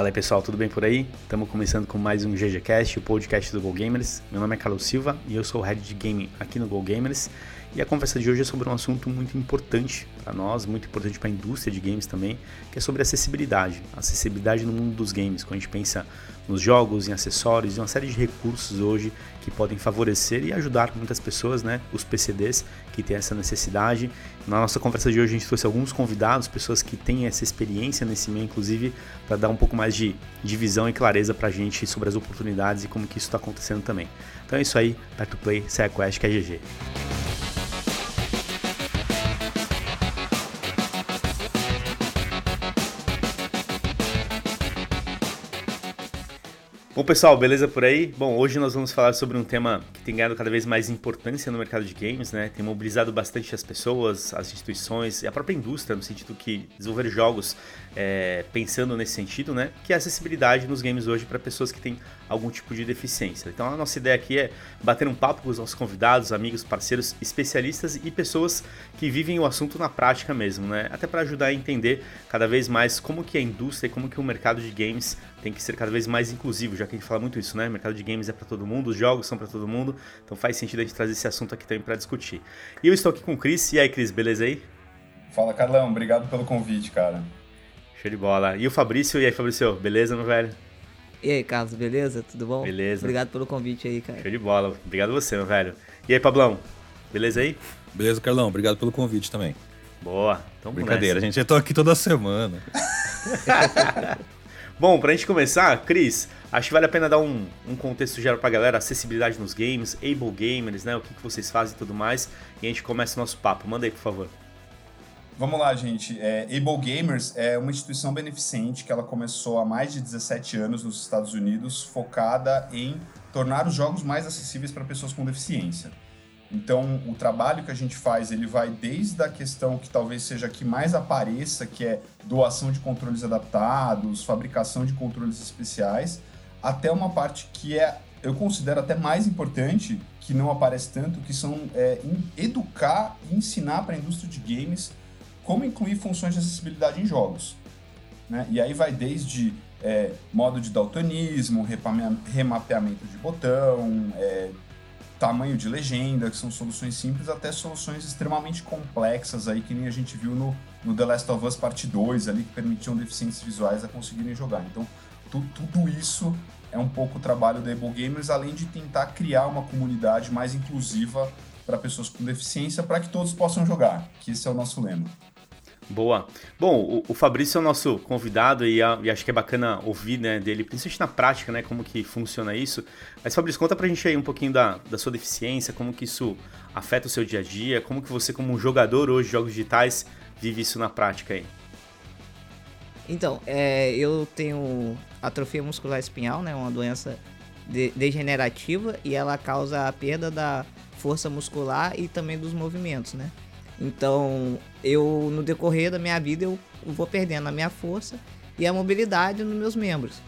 Fala aí pessoal, tudo bem por aí? Estamos começando com mais um GGCast, o podcast do Go Gamers. Meu nome é Carlos Silva e eu sou o Head de Gaming aqui no Go Gamers. E a conversa de hoje é sobre um assunto muito importante para nós, muito importante para a indústria de games também, que é sobre acessibilidade. Acessibilidade no mundo dos games, quando a gente pensa nos jogos, em acessórios e uma série de recursos hoje que podem favorecer e ajudar muitas pessoas, né, os PCDs que têm essa necessidade. Na nossa conversa de hoje a gente trouxe alguns convidados, pessoas que têm essa experiência nesse meio, inclusive, para dar um pouco mais de, de visão e clareza para a gente sobre as oportunidades e como que isso está acontecendo também. Então é isso aí, to Play, Quest, que é GG. Bom, pessoal, beleza por aí? Bom, hoje nós vamos falar sobre um tema que tem ganhado cada vez mais importância no mercado de games, né? Tem mobilizado bastante as pessoas, as instituições e a própria indústria, no sentido que desenvolver jogos é, pensando nesse sentido, né? Que é a acessibilidade nos games hoje para pessoas que têm algum tipo de deficiência. Então a nossa ideia aqui é bater um papo com os nossos convidados, amigos, parceiros, especialistas e pessoas que vivem o assunto na prática mesmo, né? Até para ajudar a entender cada vez mais como que a indústria e como que o mercado de games tem que ser cada vez mais inclusivo, já que a gente fala muito isso, né? O mercado de games é para todo mundo, os jogos são para todo mundo, então faz sentido a gente trazer esse assunto aqui também para discutir. E eu estou aqui com o Cris. E aí, Cris, beleza aí? Fala, Carlão. Obrigado pelo convite, cara. Show de bola. E o Fabrício? E aí, Fabrício? Beleza, meu velho? E aí, Carlos, beleza? Tudo bom? Beleza. Obrigado pelo convite aí, cara. Show de bola. Obrigado você, meu velho. E aí, Pablão? Beleza aí? Beleza, Carlão. Obrigado pelo convite também. Boa. Então, Brincadeira, nessa. a gente já tô aqui toda semana. Bom, pra gente começar, Cris, acho que vale a pena dar um, um contexto geral pra galera, acessibilidade nos games, able gamers, né? O que, que vocês fazem e tudo mais. E a gente começa o nosso papo. Manda aí, por favor. Vamos lá, gente. É, able Gamers é uma instituição beneficente que ela começou há mais de 17 anos nos Estados Unidos, focada em tornar os jogos mais acessíveis para pessoas com deficiência. Então, o trabalho que a gente faz, ele vai desde a questão que talvez seja que mais apareça, que é doação de controles adaptados, fabricação de controles especiais, até uma parte que é, eu considero até mais importante, que não aparece tanto, que são é, educar e ensinar para a indústria de games como incluir funções de acessibilidade em jogos. Né? E aí vai desde é, modo de daltonismo, remapeamento de botão, é, tamanho de legenda, que são soluções simples, até soluções extremamente complexas aí, que nem a gente viu no, no The Last of Us Part 2, ali, que permitiam deficientes visuais a conseguirem jogar. Então, tu, tudo isso é um pouco o trabalho da Able Gamers, além de tentar criar uma comunidade mais inclusiva para pessoas com deficiência, para que todos possam jogar, que esse é o nosso lema. Boa. Bom, o, o Fabrício é o nosso convidado e, a, e, acho que é bacana ouvir né, dele, principalmente na prática, né, como que funciona isso. Mas Fabrício, conta pra gente aí um pouquinho da, da sua deficiência, como que isso afeta o seu dia a dia, como que você como jogador hoje de jogos digitais vive isso na prática aí. Então, é, eu tenho atrofia muscular espinhal, né, uma doença de, degenerativa e ela causa a perda da força muscular e também dos movimentos, né? Então, eu no decorrer da minha vida eu vou perdendo a minha força e a mobilidade nos meus membros.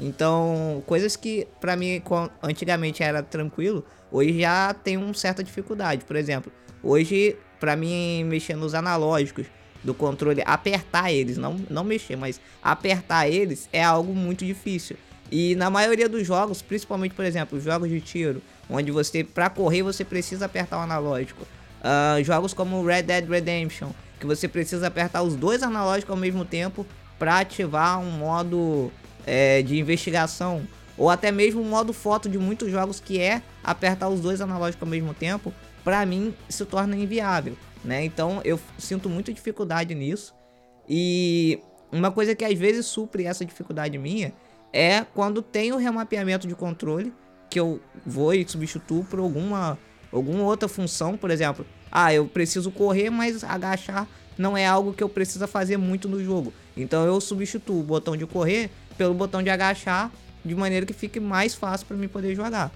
Então, coisas que para mim antigamente era tranquilo, hoje já tem uma certa dificuldade. Por exemplo, hoje para mim mexer nos analógicos do controle, apertar eles, não, não mexer, mas apertar eles é algo muito difícil. E na maioria dos jogos, principalmente, por exemplo, jogos de tiro, onde você para correr você precisa apertar o analógico. Uh, jogos como Red Dead Redemption, que você precisa apertar os dois analógicos ao mesmo tempo para ativar um modo é, de investigação. Ou até mesmo um modo foto de muitos jogos que é apertar os dois analógicos ao mesmo tempo, para mim se torna inviável. Né? Então eu sinto muita dificuldade nisso. E uma coisa que às vezes supre essa dificuldade minha é quando tem o remapeamento de controle, que eu vou e substituo por alguma alguma outra função, por exemplo, ah, eu preciso correr, mas agachar não é algo que eu preciso fazer muito no jogo. Então eu substituo o botão de correr pelo botão de agachar, de maneira que fique mais fácil para mim poder jogar.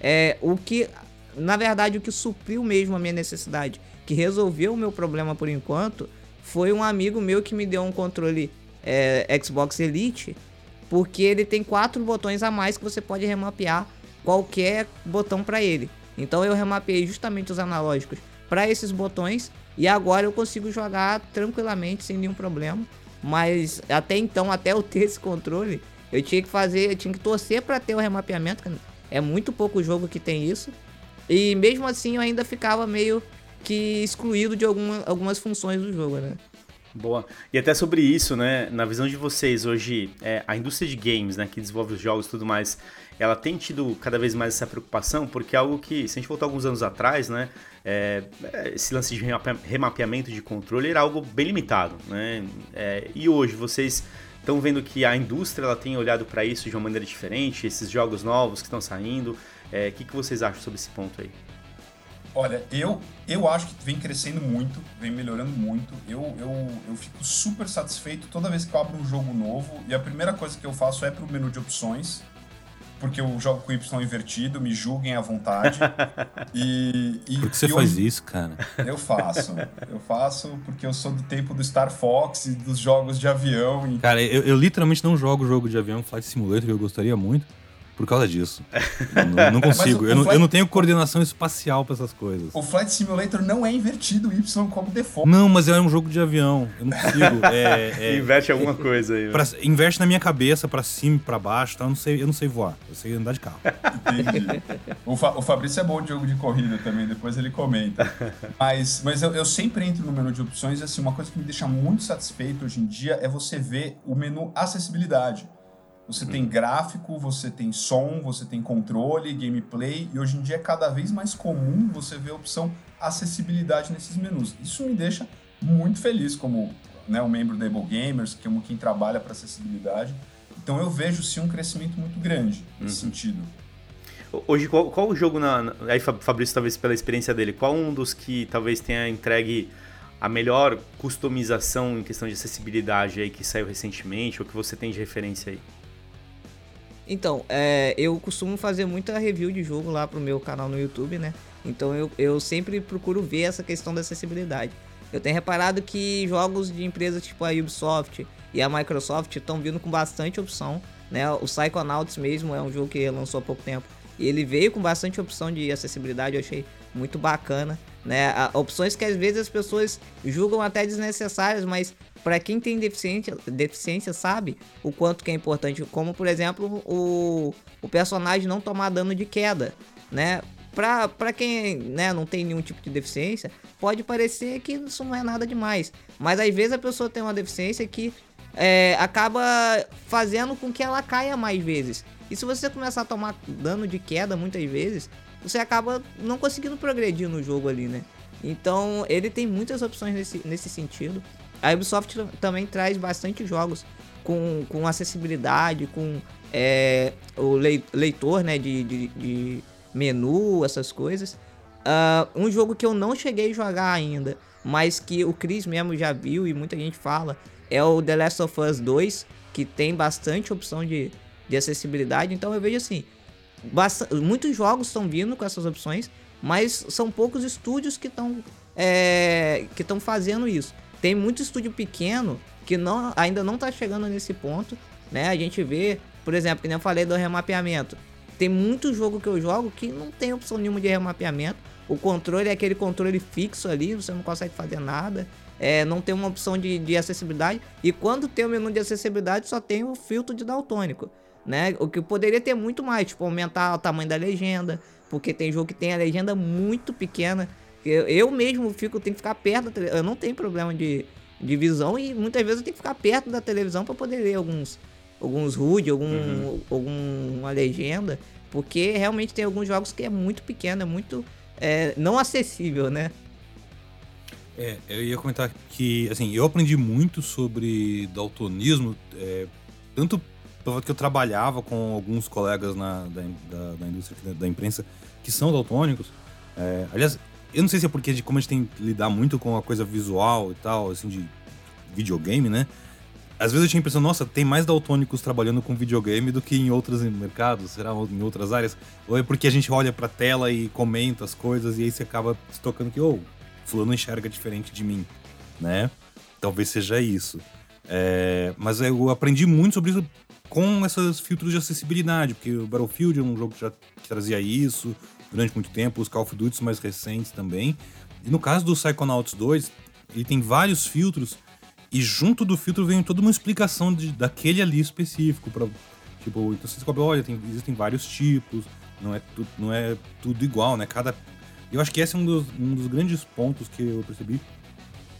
É o que, na verdade, o que supriu mesmo a minha necessidade, que resolveu o meu problema por enquanto, foi um amigo meu que me deu um controle é, Xbox Elite, porque ele tem quatro botões a mais que você pode remapear qualquer botão para ele. Então eu remapeei justamente os analógicos para esses botões e agora eu consigo jogar tranquilamente sem nenhum problema. Mas até então, até eu ter esse controle, eu tinha que fazer, eu tinha que torcer para ter o remapeamento. É muito pouco jogo que tem isso. E mesmo assim eu ainda ficava meio que excluído de alguma, algumas funções do jogo, né? Boa. E até sobre isso, né? Na visão de vocês, hoje, é, a indústria de games, né, que desenvolve os jogos e tudo mais, ela tem tido cada vez mais essa preocupação, porque é algo que, se a gente voltar alguns anos atrás, né, é, esse lance de remapeamento de controle era algo bem limitado, né? É, e hoje vocês estão vendo que a indústria ela tem olhado para isso de uma maneira diferente, esses jogos novos que estão saindo. É, o que, que vocês acham sobre esse ponto aí? Olha, eu, eu acho que vem crescendo muito, vem melhorando muito. Eu, eu, eu fico super satisfeito toda vez que eu abro um jogo novo e a primeira coisa que eu faço é pro menu de opções, porque eu jogo com Y invertido, me julguem à vontade. e, e, Por que você faz isso, cara? Eu faço. Eu faço porque eu sou do tempo do Star Fox e dos jogos de avião. E... Cara, eu, eu literalmente não jogo jogo de avião, Flight Simulator, que eu gostaria muito por causa disso. não, não, consigo. eu, não, eu, não, tenho coordenação espacial para essas coisas. O Flight Simulator não é invertido Y como default. Não, mas é um jogo de avião. Eu não consigo. É, é, Inverte alguma coisa aí. Pra, inverte na minha cabeça, para cima pra baixo. Tá? Eu, não sei, eu não sei voar. Eu sei andar de carro. Entendi. O, Fa, o Fabrício é bom de jogo de corrida também, depois ele comenta. Mas, mas eu, eu sempre entro no menu de opções e assim, uma coisa que me deixa muito satisfeito hoje em dia é você ver o menu acessibilidade. Você tem gráfico, você tem som, você tem controle, gameplay, e hoje em dia é cada vez mais comum você ver a opção acessibilidade nesses menus. Isso me deixa muito feliz como né, um membro da Able Gamers, como quem trabalha para acessibilidade. Então eu vejo sim um crescimento muito grande nesse uhum. sentido. Hoje, qual, qual o jogo na. Aí, Fabrício, talvez pela experiência dele, qual um dos que talvez tenha entregue a melhor customização em questão de acessibilidade aí que saiu recentemente, ou que você tem de referência aí? Então, é, eu costumo fazer muita review de jogo lá pro meu canal no YouTube, né? Então eu, eu sempre procuro ver essa questão da acessibilidade. Eu tenho reparado que jogos de empresas tipo a Ubisoft e a Microsoft estão vindo com bastante opção, né? O Psychonauts mesmo é um jogo que lançou há pouco tempo. E ele veio com bastante opção de acessibilidade, eu achei muito bacana, né? Opções que às vezes as pessoas julgam até desnecessárias, mas para quem tem deficiência, deficiência sabe o quanto que é importante, como por exemplo o, o personagem não tomar dano de queda, né? Pra, quem né, não tem nenhum tipo de deficiência, pode parecer que isso não é nada demais. Mas às vezes a pessoa tem uma deficiência que é, acaba fazendo com que ela caia mais vezes. E se você começar a tomar dano de queda muitas vezes, você acaba não conseguindo progredir no jogo ali, né? Então ele tem muitas opções nesse, nesse sentido. A Ubisoft também traz bastante jogos com, com acessibilidade, com é, o leitor né, de, de, de, menu, essas coisas. Uh, um jogo que eu não cheguei a jogar ainda, mas que o Chris mesmo já viu e muita gente fala, é o The Last of Us 2, que tem bastante opção de, de acessibilidade. Então eu vejo assim, muitos jogos estão vindo com essas opções, mas são poucos estúdios que estão é, que estão fazendo isso. Tem muito estúdio pequeno que não, ainda não está chegando nesse ponto, né? A gente vê, por exemplo, que nem eu falei do remapeamento. Tem muito jogo que eu jogo que não tem opção nenhuma de remapeamento. O controle é aquele controle fixo ali, você não consegue fazer nada. É, não tem uma opção de, de acessibilidade. E quando tem o menu de acessibilidade, só tem o filtro de daltônico. Né? O que poderia ter muito mais, tipo, aumentar o tamanho da legenda. Porque tem jogo que tem a legenda muito pequena. Eu, eu mesmo fico, tenho que ficar perto da Eu não tenho problema de, de visão e muitas vezes eu tenho que ficar perto da televisão para poder ler alguns alguns HUD, algum, uhum. alguma legenda, porque realmente tem alguns jogos que é muito pequeno, é muito é, não acessível, né? É, eu ia comentar que, assim, eu aprendi muito sobre daltonismo, é, tanto porque eu trabalhava com alguns colegas na, da, da, da indústria da imprensa que são daltônicos. É, aliás, eu não sei se é porque de como a gente tem que lidar muito com a coisa visual e tal, assim, de videogame, né? Às vezes eu tinha a impressão, nossa, tem mais daltônicos trabalhando com videogame do que em outros mercados, será em outras áreas? Ou é porque a gente olha pra tela e comenta as coisas e aí você acaba se tocando que, oh, fulano enxerga diferente de mim, né? Talvez seja isso. É, mas eu aprendi muito sobre isso com esses filtros de acessibilidade, porque o Battlefield é um jogo que já trazia isso, durante muito tempo, os Call of Duty mais recentes também. E no caso do Psychonauts 2, ele tem vários filtros E junto do filtro vem toda uma explicação de, daquele ali específico. Pra, tipo, então você descobre, olha, tem, existem vários tipos, não é, tu, não é tudo igual, né? Cada. Eu acho que esse é um dos, um dos grandes pontos que eu percebi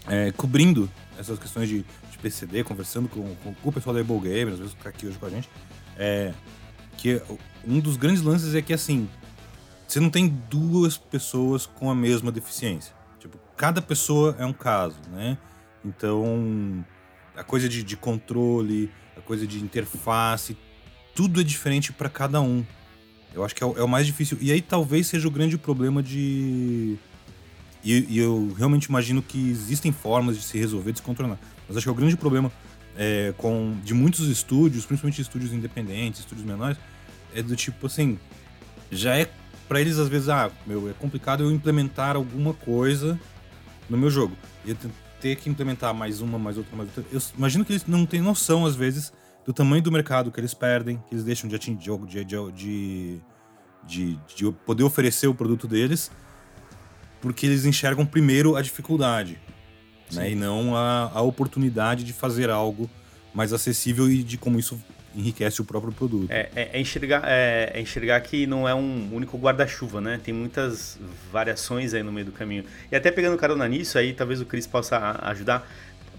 é, cobrindo essas questões de, de PCD, conversando com, com, com, o pessoal da Able Gamer, às vezes tá aqui hoje com a gente, é que um dos grandes lances é que assim, você não tem duas pessoas com a mesma deficiência. Tipo, cada pessoa é um caso, né? Então, a coisa de, de controle, a coisa de interface, tudo é diferente para cada um. Eu acho que é o, é o, mais difícil. E aí talvez seja o grande problema de. E, e, eu realmente imagino que existem formas de se resolver, de se controlar. Mas acho que é o grande problema é, com, de muitos estúdios, principalmente estúdios independentes, estúdios menores, é do tipo assim. Já é para eles às vezes, ah, meu, é complicado eu implementar alguma coisa no meu jogo. E ter que implementar mais uma, mais outra, mais outra. Eu imagino que eles não têm noção, às vezes, do tamanho do mercado que eles perdem, que eles deixam de atingir, de, de, de, de poder oferecer o produto deles, porque eles enxergam primeiro a dificuldade, né? E não a, a oportunidade de fazer algo mais acessível e de como isso enriquece o próprio produto. É, é, é enxergar, é, é, enxergar que não é um único guarda-chuva, né? Tem muitas variações aí no meio do caminho. E até pegando carona nisso, aí talvez o Cris possa ajudar.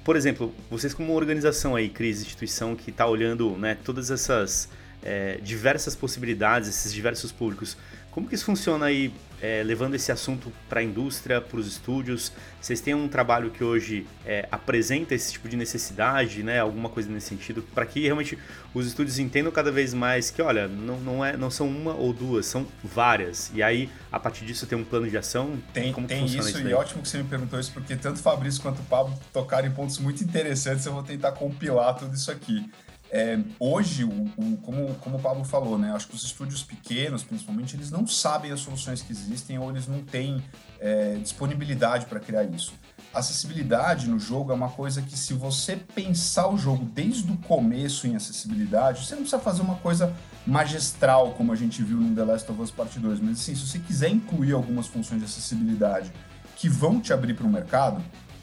Por exemplo, vocês como organização aí, Cris, instituição que está olhando né, todas essas é, diversas possibilidades, esses diversos públicos, como que isso funciona aí, é, levando esse assunto para a indústria, para os estúdios? Vocês têm um trabalho que hoje é, apresenta esse tipo de necessidade, né? Alguma coisa nesse sentido, para que realmente os estúdios entendam cada vez mais que, olha, não, não, é, não são uma ou duas, são várias. E aí, a partir disso, tem um plano de ação? Tem, como tem isso, isso e ótimo que você me perguntou isso, porque tanto o Fabrício quanto o Pablo tocaram em pontos muito interessantes, eu vou tentar compilar tudo isso aqui. É, hoje, o, o, como, como o Pablo falou, né, acho que os estúdios pequenos, principalmente, eles não sabem as soluções que existem ou eles não têm é, disponibilidade para criar isso. Acessibilidade no jogo é uma coisa que, se você pensar o jogo desde o começo em acessibilidade, você não precisa fazer uma coisa magistral, como a gente viu no The Last of Us Part 2, mas assim, se você quiser incluir algumas funções de acessibilidade que vão te abrir para o mercado,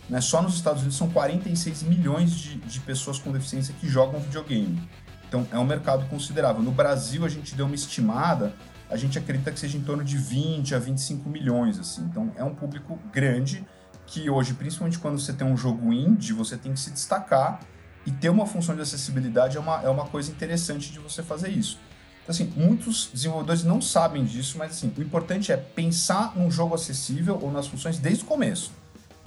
né? Só nos Estados Unidos são 46 milhões de, de pessoas com deficiência que jogam videogame. Então é um mercado considerável. No Brasil, a gente deu uma estimada, a gente acredita que seja em torno de 20 a 25 milhões. assim. Então é um público grande que hoje, principalmente quando você tem um jogo indie, você tem que se destacar e ter uma função de acessibilidade é uma, é uma coisa interessante de você fazer isso. Então, assim, muitos desenvolvedores não sabem disso, mas assim, o importante é pensar num jogo acessível ou nas funções desde o começo.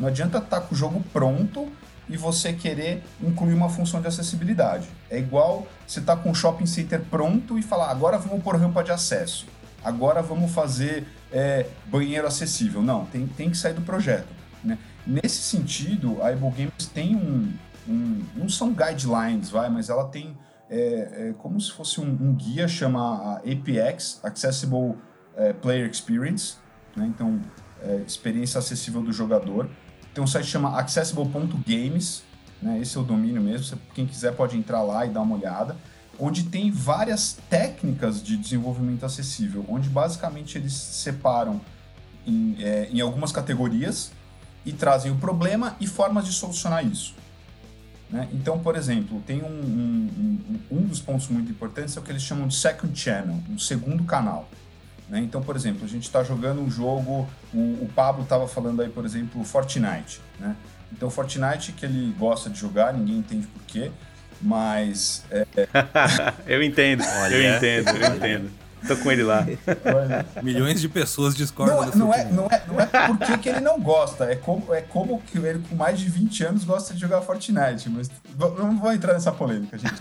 Não adianta estar tá com o jogo pronto e você querer incluir uma função de acessibilidade. É igual você estar tá com o shopping center pronto e falar, agora vamos pôr rampa de acesso, agora vamos fazer é, banheiro acessível. Não, tem, tem que sair do projeto. Né? Nesse sentido, a Able Games tem um, um, Não são guidelines, vai, mas ela tem é, é como se fosse um, um, guia, chama APX Accessible é, Player Experience. Né? Então, é, experiência acessível do jogador tem um site que chama accessible.games, né? Esse é o domínio mesmo. Quem quiser pode entrar lá e dar uma olhada. Onde tem várias técnicas de desenvolvimento acessível, onde basicamente eles separam em, é, em algumas categorias e trazem o problema e formas de solucionar isso. Né? Então, por exemplo, tem um, um, um, um dos pontos muito importantes é o que eles chamam de second channel, um segundo canal. Né? Então, por exemplo, a gente está jogando um jogo, o, o Pablo estava falando aí, por exemplo, Fortnite. Né? Então, Fortnite que ele gosta de jogar, ninguém entende por quê, mas. É... eu entendo, Olha. eu entendo, eu entendo. Tô com ele lá. Milhões de pessoas discordam não, não é, não é Não é porque que ele não gosta, é como, é como que ele com mais de 20 anos gosta de jogar Fortnite. Mas não vou entrar nessa polêmica, gente.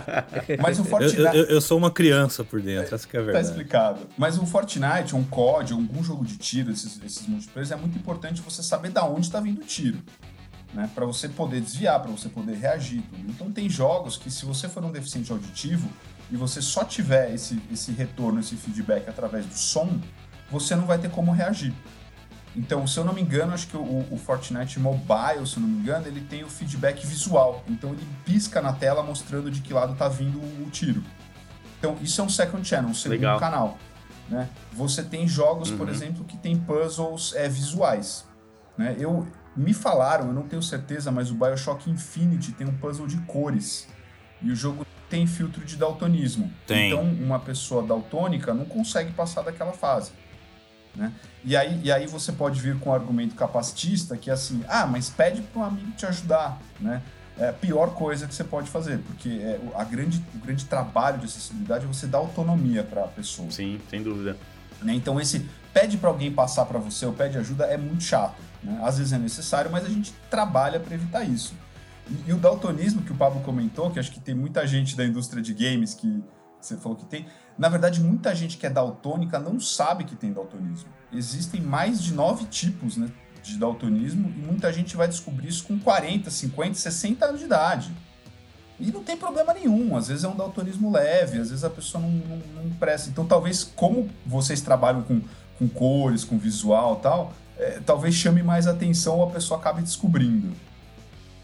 Mas o Fortnite. Eu, eu, eu sou uma criança por dentro, é, essa que é a tá verdade. Tá explicado. Mas o Fortnite, um COD, algum jogo de tiro, esses, esses multiplayer, é muito importante você saber da onde está vindo o tiro. Né, para você poder desviar, para você poder reagir. Tudo. Então tem jogos que se você for um deficiente auditivo, e você só tiver esse, esse retorno, esse feedback através do som, você não vai ter como reagir. Então, se eu não me engano, acho que o, o, Fortnite Mobile, se eu não me engano, ele tem o feedback visual. Então, ele pisca na tela mostrando de que lado está vindo o tiro. Então, isso é um second channel, um segundo Legal. canal. Né? Você tem jogos, uhum. por exemplo, que tem puzzles é, visuais. Né? Eu, me falaram, eu não tenho certeza, mas o Bioshock Infinity tem um puzzle de cores. E o jogo tem filtro de daltonismo. Tem. Então, uma pessoa daltônica não consegue passar daquela fase. Né? E, aí, e aí você pode vir com um argumento capacitista que é assim, ah, mas pede para um amigo te ajudar, né? É a pior coisa que você pode fazer, porque é, a grande, o grande trabalho de acessibilidade é você dar autonomia para a pessoa. Sim, sem dúvida. Né? Então esse pede para alguém passar para você ou pede ajuda é muito chato. Né? Às vezes é necessário, mas a gente trabalha para evitar isso. E, e, o daltonismo que o Pablo comentou, que acho que tem muita gente da indústria de games que você falou que tem, na verdade, muita gente que é daltônica não sabe que tem daltonismo. Existem mais de nove tipos né, de daltonismo e muita gente vai descobrir isso com 40, 50, 60 anos de idade. E não tem problema nenhum. Às vezes é um daltonismo leve, às vezes a pessoa não, não, não presta. Então, talvez, como vocês trabalham com, com cores, com visual tal, é, talvez chame mais atenção ou a pessoa acabe descobrindo.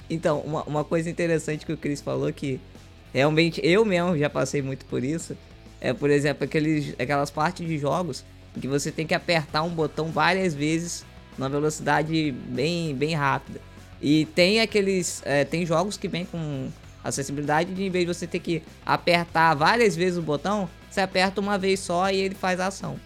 Então, uma, uma coisa interessante que o Chris falou que realmente eu mesmo já passei muito por isso é, por exemplo, aqueles, aquelas partes de jogos que você tem que apertar um botão várias vezes numa velocidade bem, bem rápida. E tem aqueles. É, tem jogos que vem com acessibilidade de em vez de você ter que apertar várias vezes o botão, você aperta uma vez só e ele faz a ação.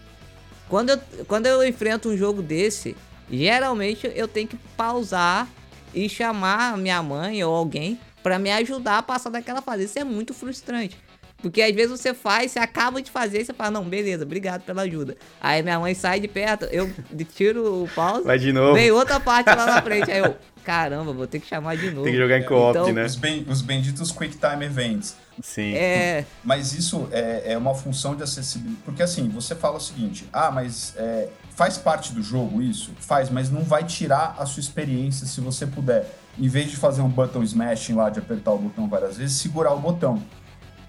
Quando eu, quando eu enfrento um jogo desse, geralmente eu tenho que pausar e chamar minha mãe ou alguém para me ajudar a passar daquela fase. Isso é muito frustrante. Porque às vezes você faz, você acaba de fazer e você fala, não, beleza, obrigado pela ajuda. Aí minha mãe sai de perto, eu tiro o pause. Vai de novo. Vem outra parte lá na frente. Aí eu, caramba, vou ter que chamar de novo. Tem que jogar em co-op, então, né? Os, ben, os benditos Quick Time Events. Sim. É... Mas isso é, é uma função de acessibilidade. Porque assim, você fala o seguinte: ah, mas é, faz parte do jogo isso? Faz, mas não vai tirar a sua experiência se você puder. Em vez de fazer um button smashing lá, de apertar o botão várias vezes, segurar o botão.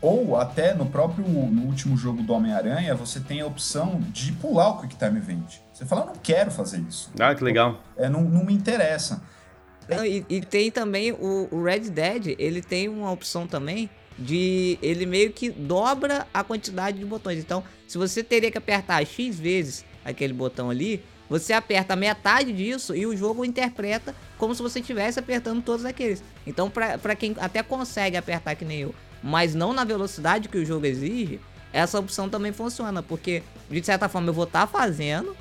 Ou até no próprio no último jogo do Homem-Aranha, você tem a opção de pular o Quick Time Event. Você fala, eu não quero fazer isso. Ah, que legal. É, não, não me interessa. E, e, tem também o, o, Red Dead, ele tem uma opção também de. Ele meio que dobra a quantidade de botões. Então, se você teria que apertar X vezes aquele botão ali, você aperta metade disso e o jogo interpreta como se você estivesse apertando todos aqueles. Então, para quem até consegue apertar que nem eu, mas não na velocidade que o jogo exige, essa opção também funciona, porque de certa forma eu vou estar tá fazendo,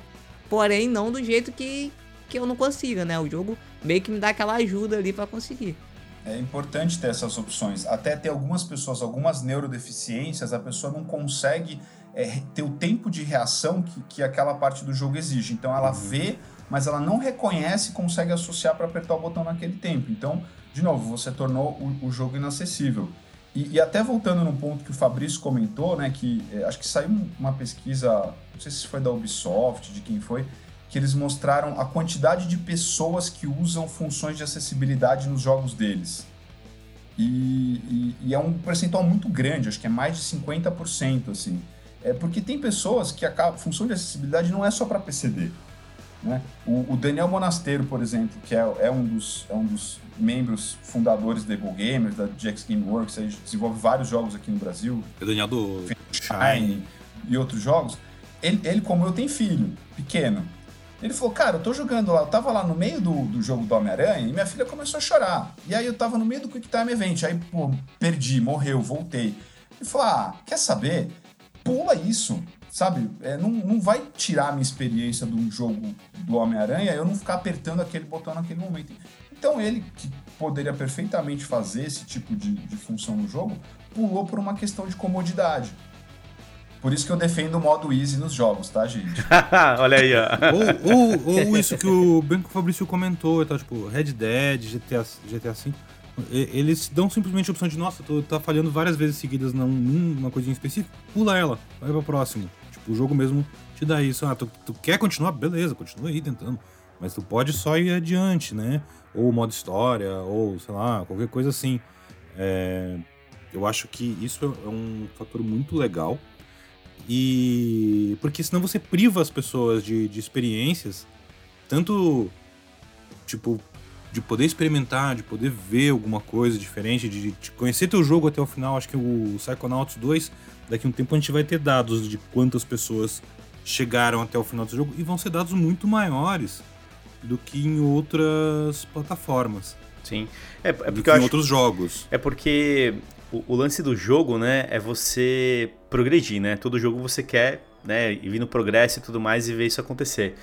porém não do jeito que, que eu não consiga, né? O jogo meio que me dá aquela ajuda ali para conseguir. É importante ter essas opções. Até ter algumas pessoas, algumas neurodeficiências, a pessoa não consegue é, ter o tempo de reação que, que aquela parte do jogo exige. Então ela uhum. vê, mas ela não reconhece e consegue associar para apertar o botão naquele tempo. Então, de novo, você tornou o, o jogo inacessível. E, e, até voltando num ponto que o Fabrício comentou, né, que é, acho que saiu uma pesquisa, não sei se foi da Ubisoft, de quem foi, que eles mostraram a quantidade de pessoas que usam funções de acessibilidade nos jogos deles. E, e, e é um percentual muito grande, acho que é mais de 50%, assim. É porque tem pessoas que a função de acessibilidade não é só para PCD. Né? O, o, Daniel Monasteiro, por exemplo, que é, é, um, dos, é um dos membros fundadores da Able Gamers, da GX Gameworks, aí desenvolve vários jogos aqui no Brasil. É o Daniel do Shine e outros jogos. Ele, ele, como eu, tem filho pequeno. Ele falou, cara, eu tô jogando lá, eu tava lá no meio do, do jogo do Homem-Aranha e minha filha começou a chorar. E aí eu tava no meio do Quick Time Event, aí, pô, perdi, morreu, voltei. Ele falou, ah, quer saber? Pula isso sabe? É, não, não vai tirar a minha experiência de um jogo do Homem-Aranha eu não ficar apertando aquele botão naquele momento. Então ele, que poderia perfeitamente fazer esse tipo de, de função no jogo, pulou por uma questão de comodidade. Por isso que eu defendo o modo easy nos jogos, tá, gente? Olha aí, ó. ou, ou, ou, isso que o Branco Fabrício comentou, tá, tipo, Red Dead, GTA, GTA V eles dão simplesmente a opção de, nossa, tu tá falhando várias vezes seguidas numa coisinha específica, pula ela, vai pra próximo. Tipo, o jogo mesmo te dá isso. Ah, tu, tu quer continuar? Beleza, continua aí tentando. Mas tu pode só ir adiante, né? Ou modo história, ou sei lá, qualquer coisa assim. É, eu acho que isso é um fator muito legal. E. Porque senão você priva as pessoas de, de experiências, tanto, tipo, de poder experimentar, de poder ver alguma coisa diferente, de, de conhecer teu jogo até o final. Acho que o Psychonauts 2, daqui a um tempo a gente vai ter dados de quantas pessoas chegaram até o final do jogo e vão ser dados muito maiores do que em outras plataformas. Sim. É, é porque em acho, outros jogos. É porque o, o, lance do jogo, né, é você progredir, né? Todo jogo você quer, né, ir no progresso e tudo mais e ver isso acontecer.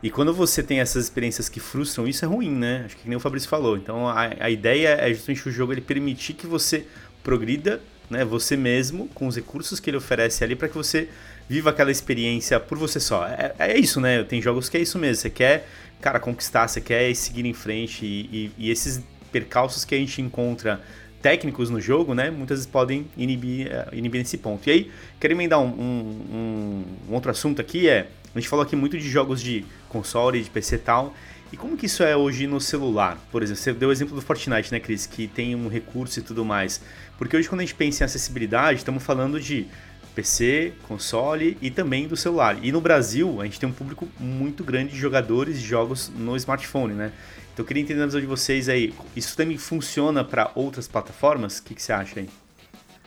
E quando você tem essas experiências que frustram, isso é ruim, né? Acho que nem o Fabrício falou. Então a, a ideia é justamente o jogo ele permitir que você progrida, né, você mesmo, com os recursos que ele oferece ali, para que você viva aquela experiência por você só. É, é, isso, né? Tem jogos que é isso mesmo. Você quer, cara, conquistar, você quer seguir em frente. E, e, e esses percalços que a gente encontra técnicos no jogo, né? Muitas vezes podem inibir, eh, inibir nesse ponto. E aí, quero emendar um, um, um outro assunto aqui, é a gente falou aqui muito de jogos de console, de PC e tal. E como que isso é hoje no celular? Por exemplo, você deu o exemplo do Fortnite, né, Cris? Que tem um recurso e tudo mais. Porque hoje, quando a gente pensa em acessibilidade, estamos falando de PC, console e também do celular. E no Brasil, a gente tem um público muito grande de jogadores de jogos no smartphone, né? Então eu queria entender a visão de vocês aí. Isso também funciona para outras plataformas? O que, que você acha aí?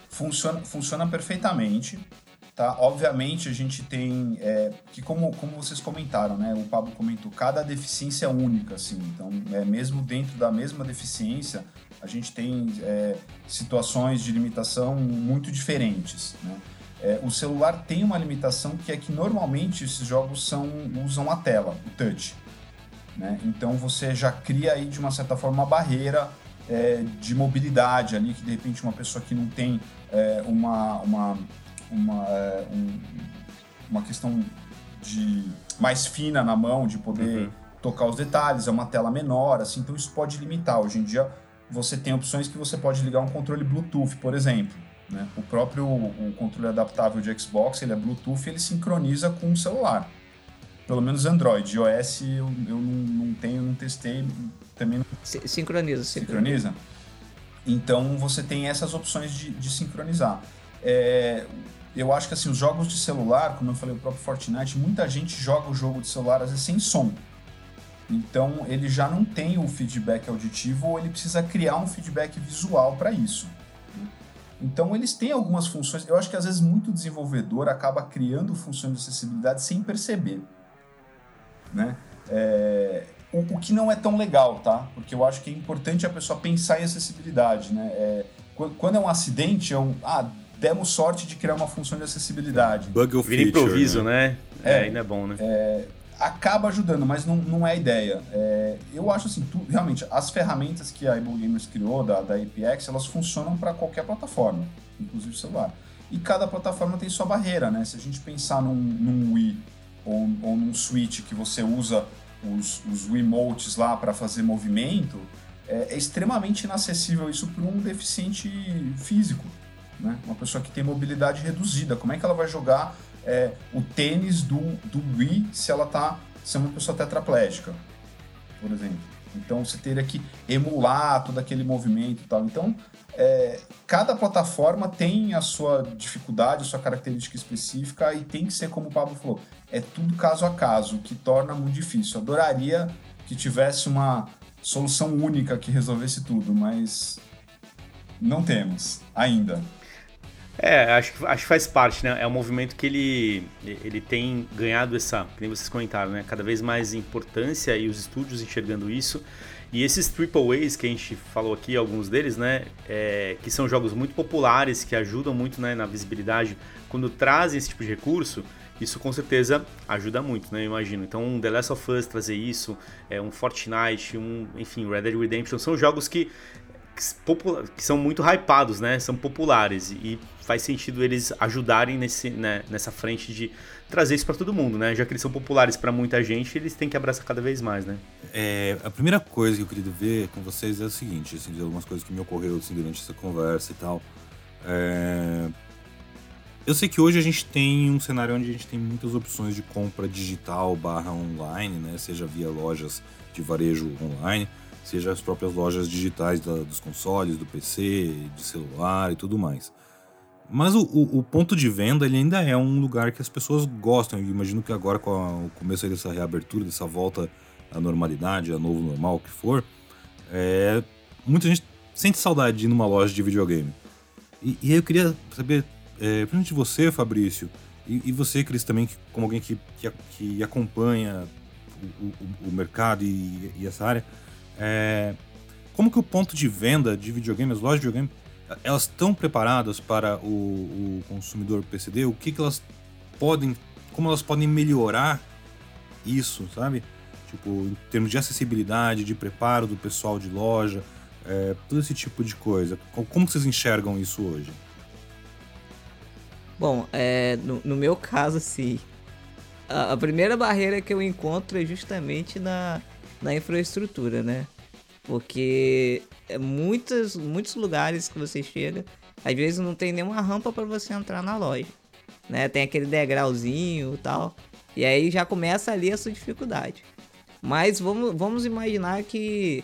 Funciona, funciona perfeitamente. Tá? Obviamente a gente tem é, que como, como vocês comentaram, né? O Pablo comentou, cada deficiência é única, assim. Então, é, mesmo dentro da mesma deficiência, a gente tem é, situações de limitação muito diferentes. Né? É, o celular tem uma limitação que é que normalmente esses jogos são, usam a tela, o touch. Né? Então você já cria aí de uma certa forma uma barreira é, de mobilidade ali, que de repente uma pessoa que não tem é, uma, uma uma, é, um, uma questão de mais fina na mão, de poder uhum. tocar os detalhes, é uma tela menor, assim, então isso pode limitar. Hoje em dia você tem opções que você pode ligar um controle Bluetooth, por exemplo. Né? O próprio o controle adaptável de Xbox, ele é Bluetooth, ele sincroniza com o celular. Pelo menos Android. iOS eu, eu não, não tenho, não testei, também não... Sincroniza, sincroniza. Sincroniza? Então você tem essas opções de, de sincronizar. É, eu acho que assim, os jogos de celular, como eu falei, o próprio Fortnite, muita gente joga o jogo de celular às vezes sem som. Então ele já não tem o feedback auditivo ou ele precisa criar um feedback visual para isso. Então eles têm algumas funções. Eu acho que às vezes muito desenvolvedor acaba criando funções de acessibilidade sem perceber, né? É, o, o, que não é tão legal, tá? Porque eu acho que é importante a pessoa pensar em acessibilidade, né? É, quando é um acidente, é um, ah, demos sorte de criar uma função de acessibilidade. Bug ou Vira improviso, né? né? É, é, ainda é bom, né? É, acaba ajudando, mas não, não é a ideia. É, eu acho assim, tu, realmente, as ferramentas que a Able Gamers criou, da, da APX, elas funcionam para qualquer plataforma, inclusive celular. E cada plataforma tem sua barreira, né? Se a gente pensar num, num Wii ou, ou num Switch que você usa os, os Wiimotes lá para fazer movimento, é, é extremamente inacessível isso para um deficiente físico né? Uma pessoa que tem mobilidade reduzida, como é que ela vai jogar é, o tênis do, do Wii se ela tá se é uma pessoa tetraplégica, por exemplo? Então você teria que emular todo aquele movimento e tal. Então, é, cada plataforma tem a sua dificuldade, a sua característica específica e tem que ser como o Pablo falou, é tudo caso a caso, o que torna muito difícil. Adoraria que tivesse uma solução única que resolvesse tudo, mas não temos ainda. É, acho que, acho que faz parte, né? É um movimento que ele, ele tem ganhado essa, como vocês comentaram, né? Cada vez mais importância e os estúdios enxergando isso. E esses triple A's que a gente falou aqui, alguns deles, né? É, que são jogos muito populares, que ajudam muito né, na visibilidade. Quando trazem esse tipo de recurso, isso com certeza ajuda muito, né? Eu imagino. Então, um The Last of Us trazer isso, é, um Fortnite, um, enfim, Red Dead Redemption, são jogos que que, são muito hypados, né? São populares e faz sentido eles ajudarem nesse, né, nessa frente de trazer isso para todo mundo, né? Já que eles são populares para muita gente, eles têm que abraçar cada vez mais, né? É, a primeira coisa que eu queria ver com vocês é o seguinte, assim, de algumas coisas que me ocorreu assim, durante essa conversa e tal. É... Eu sei que hoje a gente tem um cenário onde a gente tem muitas opções de compra digital barra online, né? Seja via lojas de varejo online seja as próprias lojas digitais da, dos consoles, do PC, de celular e tudo mais. Mas o, o, o, ponto de venda ele ainda é um lugar que as pessoas gostam. Eu imagino que agora, com a, o começo dessa reabertura, dessa volta à normalidade, a novo normal, o que for, é, muita gente sente saudade de ir numa loja de videogame. E, e eu queria saber, é, principalmente você, Fabrício, e, e você, Cris, também, como alguém que, que, que acompanha o, o, o mercado e, e, essa área. É, como que o ponto de venda de videogame, as lojas de videogame, elas estão preparadas para o, o consumidor PCD? O que, que elas podem, como elas podem melhorar isso, sabe? Tipo, em termos de acessibilidade, de preparo do pessoal de loja, é, todo esse tipo de coisa. Como vocês enxergam isso hoje? Bom, é, no, no, meu caso, sim. A, a, primeira barreira que eu encontro é justamente na, na infraestrutura, né? Porque é muitos, lugares que você chega, às vezes não tem nenhuma rampa para você entrar na loja. Né? Tem aquele degrauzinho e tal. E aí já começa ali sua dificuldade. Mas vamos, vamos imaginar que.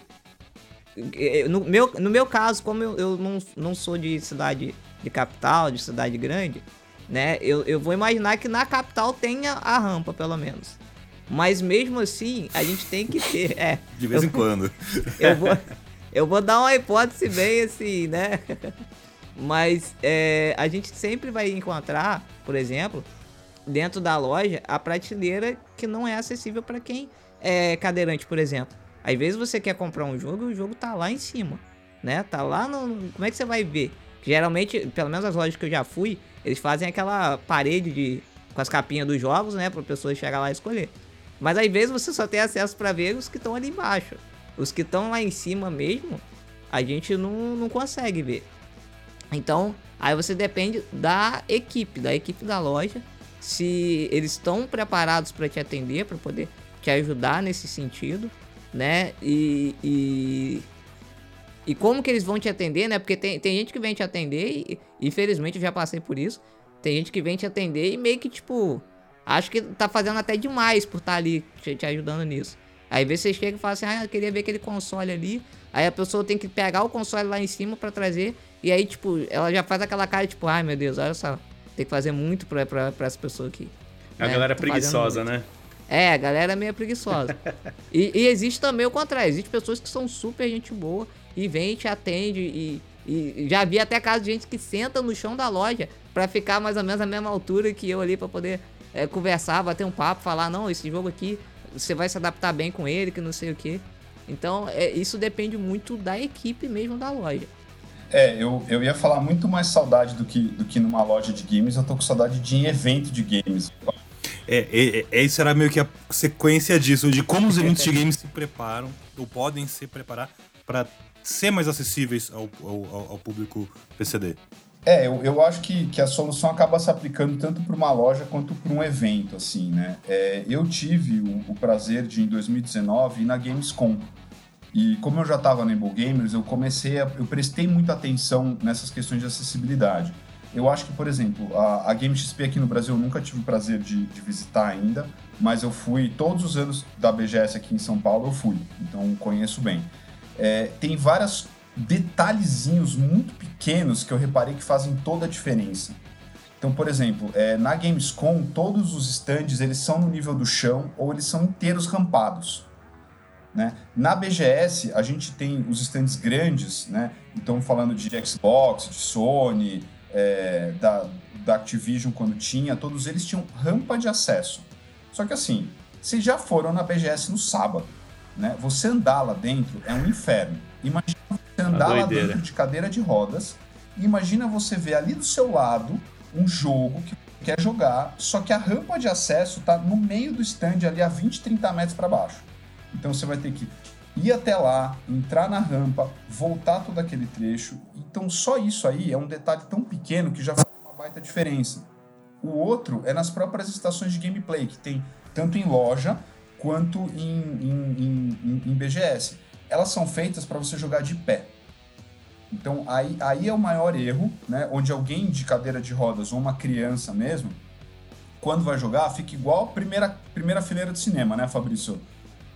No meu, no meu caso, como eu, eu não, não sou de cidade de capital, de cidade grande, né? Eu, eu vou imaginar que na capital tenha a rampa, pelo menos. Mas mesmo assim, a gente tem que ter. É, de vez eu, em quando. Eu vou, eu vou dar uma hipótese bem assim, né? Mas é, a gente sempre vai encontrar, por exemplo, dentro da loja, a prateleira que não é acessível para quem é cadeirante, por exemplo. Às vezes você quer comprar um jogo e o jogo tá lá em cima, né? Tá lá no. Como é que você vai ver? Geralmente, pelo menos as lojas que eu já fui, eles fazem aquela parede de com as capinhas dos jogos, né, para pessoas chegar lá e escolher. Mas às vezes você só tem acesso para ver os que estão ali embaixo. Os que estão lá em cima mesmo, a gente não, não consegue ver. Então, aí você depende da equipe, da equipe da loja, se eles estão preparados para te atender, para poder te ajudar nesse sentido, né? E, e, e, como que eles vão te atender, né? Porque tem, tem gente que vem te atender e, infelizmente, eu já passei por isso. Tem gente que vem te atender e meio que, tipo, acho que tá fazendo até demais por estar tá ali te, te, ajudando nisso. Aí vê você chega e fala assim, ah, eu queria ver aquele console ali. Aí a pessoa tem que pegar o console lá em cima para trazer. E aí, tipo, ela já faz aquela cara, tipo, ai meu Deus, olha só. Tem que fazer muito pra, pra, pra essa pessoa aqui. A né? galera é preguiçosa, né? É, a galera é meio preguiçosa. e, e, existe também o contrário. Existem pessoas que são super gente boa e vem e te atende. E, e já vi até caso de gente que senta no chão da loja para ficar mais ou menos a mesma altura que eu ali para poder é, conversar, bater um papo, falar, não, esse jogo aqui você vai se adaptar bem com ele, que não sei o que. Então, é, isso depende muito da equipe mesmo da loja. É, eu, eu ia falar muito mais saudade do que, do que numa loja de games, eu tô com saudade de evento de games. É, é, é, isso era meio que a sequência disso, de como os eventos de games se preparam, ou podem se preparar, para ser mais acessíveis ao, ao, ao público PCD. É, eu, eu acho que, que a solução acaba se aplicando tanto para uma loja quanto para um evento, assim, né? É, eu tive o, o, prazer de, em 2019, ir na Gamescom. E como eu já estava no Able Gamers, eu comecei a, eu prestei muita atenção nessas questões de acessibilidade. Eu acho que, por exemplo, a, a Game XP aqui no Brasil eu nunca tive o prazer de, de, visitar ainda, mas eu fui todos os anos da BGS aqui em São Paulo, eu fui, então conheço bem. É, tem vários detalhezinhos muito pequenos que eu reparei que fazem toda a diferença. Então, por exemplo, é, na Gamescom, todos os stands eles são no nível do chão ou eles são inteiros rampados. Né? Na BGS, a gente tem os stands grandes, né? então falando de Xbox, de Sony, é, da, da Activision quando tinha, todos eles tinham rampa de acesso. Só que assim, vocês já foram na BGS no sábado, né? Você andar lá dentro é um inferno. Imagina você andar lá dentro de cadeira de rodas e imagina você ver ali do seu lado um jogo que quer jogar, só que a rampa de acesso está no meio do stand ali a 20, 30 metros para baixo. Então você vai ter que ir até lá, entrar na rampa, voltar todo aquele trecho. Então só isso aí é um detalhe tão pequeno que já faz uma baita diferença. O outro é nas próprias estações de gameplay, que tem tanto em loja quanto em, em, em, em BGS. Elas são feitas para você jogar de pé. Então aí, aí é o maior erro, né? Onde alguém de cadeira de rodas ou uma criança mesmo, quando vai jogar, fica igual a primeira, primeira fileira de cinema, né, Fabrício?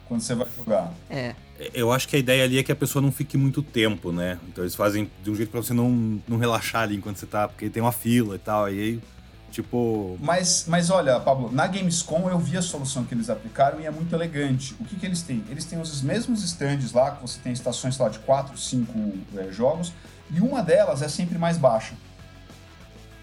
quando você vai jogar. É. Eu acho que a ideia ali é que a pessoa não fique muito tempo, né? Então eles fazem de um jeito pra você não, não relaxar ali enquanto você tá, porque tem uma fila e tal, e aí, tipo... Mas, mas olha, Pablo, na Gamescom eu vi a solução que eles aplicaram e é muito elegante. O que, que eles têm? Eles têm os mesmos stands lá, que você tem estações lá de 4, 5 é, jogos, e uma delas é sempre mais baixa.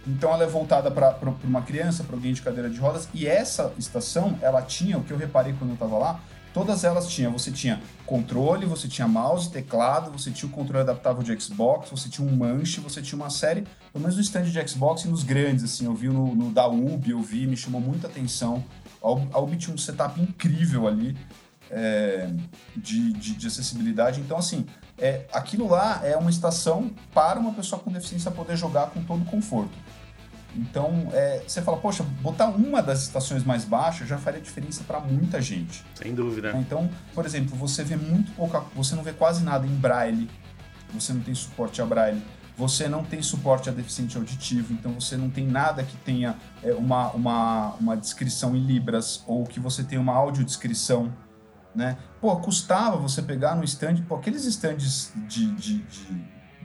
Então ela é voltada para uma criança, para alguém de cadeira de rodas. E essa estação, ela tinha, o que eu reparei quando eu estava lá, todas elas tinham. Você tinha controle, você tinha mouse, teclado, você tinha o controle adaptável de Xbox, você tinha um manche, você tinha uma série, pelo menos no stand de Xbox e nos grandes, assim, eu vi no, no da UB, eu vi, me chamou muita atenção. A UB tinha um setup incrível ali é, de, de, de, acessibilidade. Então, assim, é, aquilo lá é uma estação para uma pessoa com deficiência poder jogar com todo conforto. Então, é, você fala, poxa, botar uma das estações mais baixas já faria diferença para muita gente. Sem dúvida. Então, por exemplo, você vê muito pouca, você não vê quase nada em braille, você não tem suporte a braille, você não tem suporte a deficiente auditivo, então você não tem nada que tenha é, uma, uma, uma descrição em libras ou que você tenha uma audiodescrição né? Pô, custava você pegar no stand, pô, aqueles stands de, de, de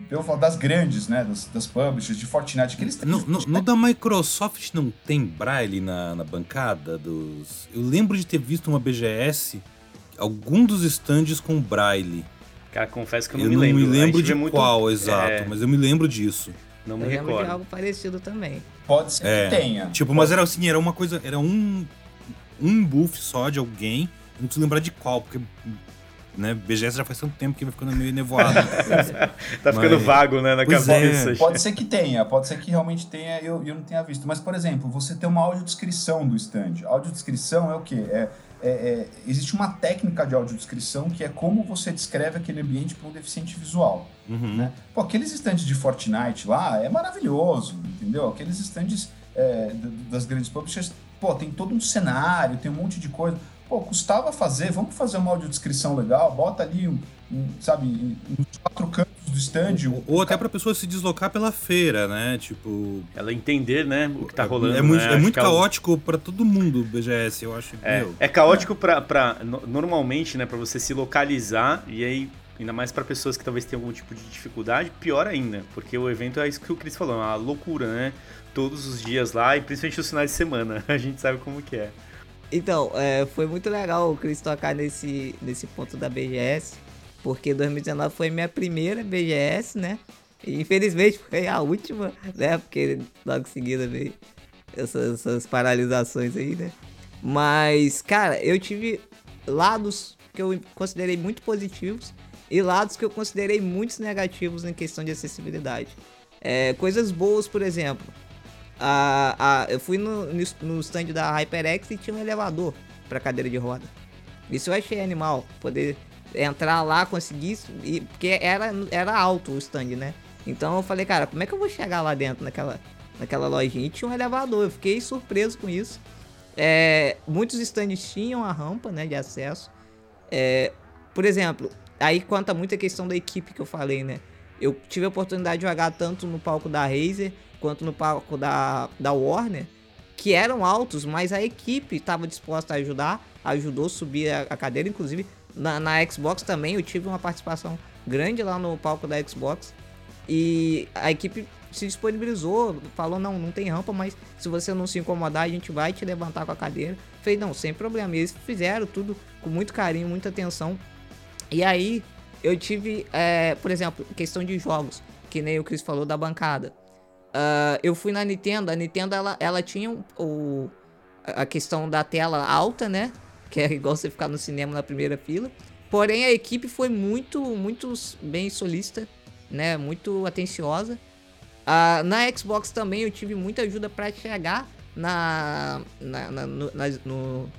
eu falo das grandes, né? Das, das publishers, de Fortnite. Aqueles no, no, no, da Microsoft não tem Braille na, na bancada dos. Eu lembro de ter visto uma BGS, algum dos stands com Braille. Cara, confesso que eu não eu me lembro. Eu não me lembro de muito... qual, exato, é... mas eu me lembro disso. Não me eu recordo. de algo parecido também. Pode ser é, que tenha. Tipo, mas era assim, era uma coisa, era um um buff só de alguém não preciso lembrar de qual, porque né, BGS já faz tanto tempo que vai ficando meio nevoado. tá ficando Mas... vago, né, na pois cabeça. É. Pode ser que tenha, pode ser que realmente tenha e eu, eu não tenha visto. Mas, por exemplo, você tem uma audiodescrição do stand. Audiodescrição é o quê? É, é, é, existe uma técnica de audiodescrição que é como você descreve aquele ambiente para um deficiente visual. Uhum. Né? Pô, aqueles stands de Fortnite lá é maravilhoso, entendeu? Aqueles stands é, das grandes publishers, pô, tem todo um cenário, tem um monte de coisa pô, custava fazer, vamos fazer uma audiodescrição legal, bota ali, um, um, sabe, uns quatro cantos do stand. Ou, ou até pra pessoa se deslocar pela feira, né? Tipo. Ela entender, né, o que tá rolando. É, muito, né? é muito caótico para todo mundo o BGS, eu acho. É, meu. é caótico é. Pra, pra. Normalmente, né, pra você se localizar e aí. Ainda mais para pessoas que talvez tenham algum tipo de dificuldade, pior ainda, porque o evento é isso que o Cris falou, é uma loucura, né? Todos os dias lá e principalmente os finais de semana, a gente sabe como que é. Então, é, foi muito legal o Chris tocar nesse, nesse ponto da BGS, porque 2019 foi minha primeira BGS, né? E infelizmente foi a última, né? Porque logo em seguida veio essas, essas paralisações aí, né? Mas, cara, eu tive lados que eu considerei muito positivos e lados que eu considerei muito negativos em questão de acessibilidade. É, coisas boas, por exemplo, a, a, eu fui no, no stand da HyperX e tinha um elevador para cadeira de roda. Isso eu achei animal, poder entrar lá, conseguir, e, porque era, era alto o stand, né? Então eu falei, cara, como é que eu vou chegar lá dentro naquela, naquela lojinha? E tinha um elevador, eu fiquei surpreso com isso. É, muitos stands tinham a rampa né, de acesso. É, por exemplo, aí conta muito a questão da equipe que eu falei, né? Eu tive a oportunidade de jogar tanto no palco da Razer quanto no palco da, da Warner, que eram altos, mas a equipe estava disposta a ajudar, ajudou a subir a, a cadeira, inclusive na, na, Xbox também eu tive uma participação grande lá no palco da Xbox e a equipe se disponibilizou, falou não, não tem rampa, mas se você não se incomodar, a gente vai te levantar com a cadeira. Falei, não, sem problema. E eles fizeram tudo com muito carinho, muita atenção. E aí eu tive, é, por exemplo, questão de jogos, que nem o Chris falou da bancada. Uh, eu fui na Nintendo, a Nintendo ela, ela tinha o, a questão da tela alta, né? Que é igual você ficar no cinema na primeira fila. Porém, a equipe foi muito, muito bem solista, né? Muito atenciosa. Uh, na Xbox também eu tive muita ajuda para chegar na, na, na, no, na, no,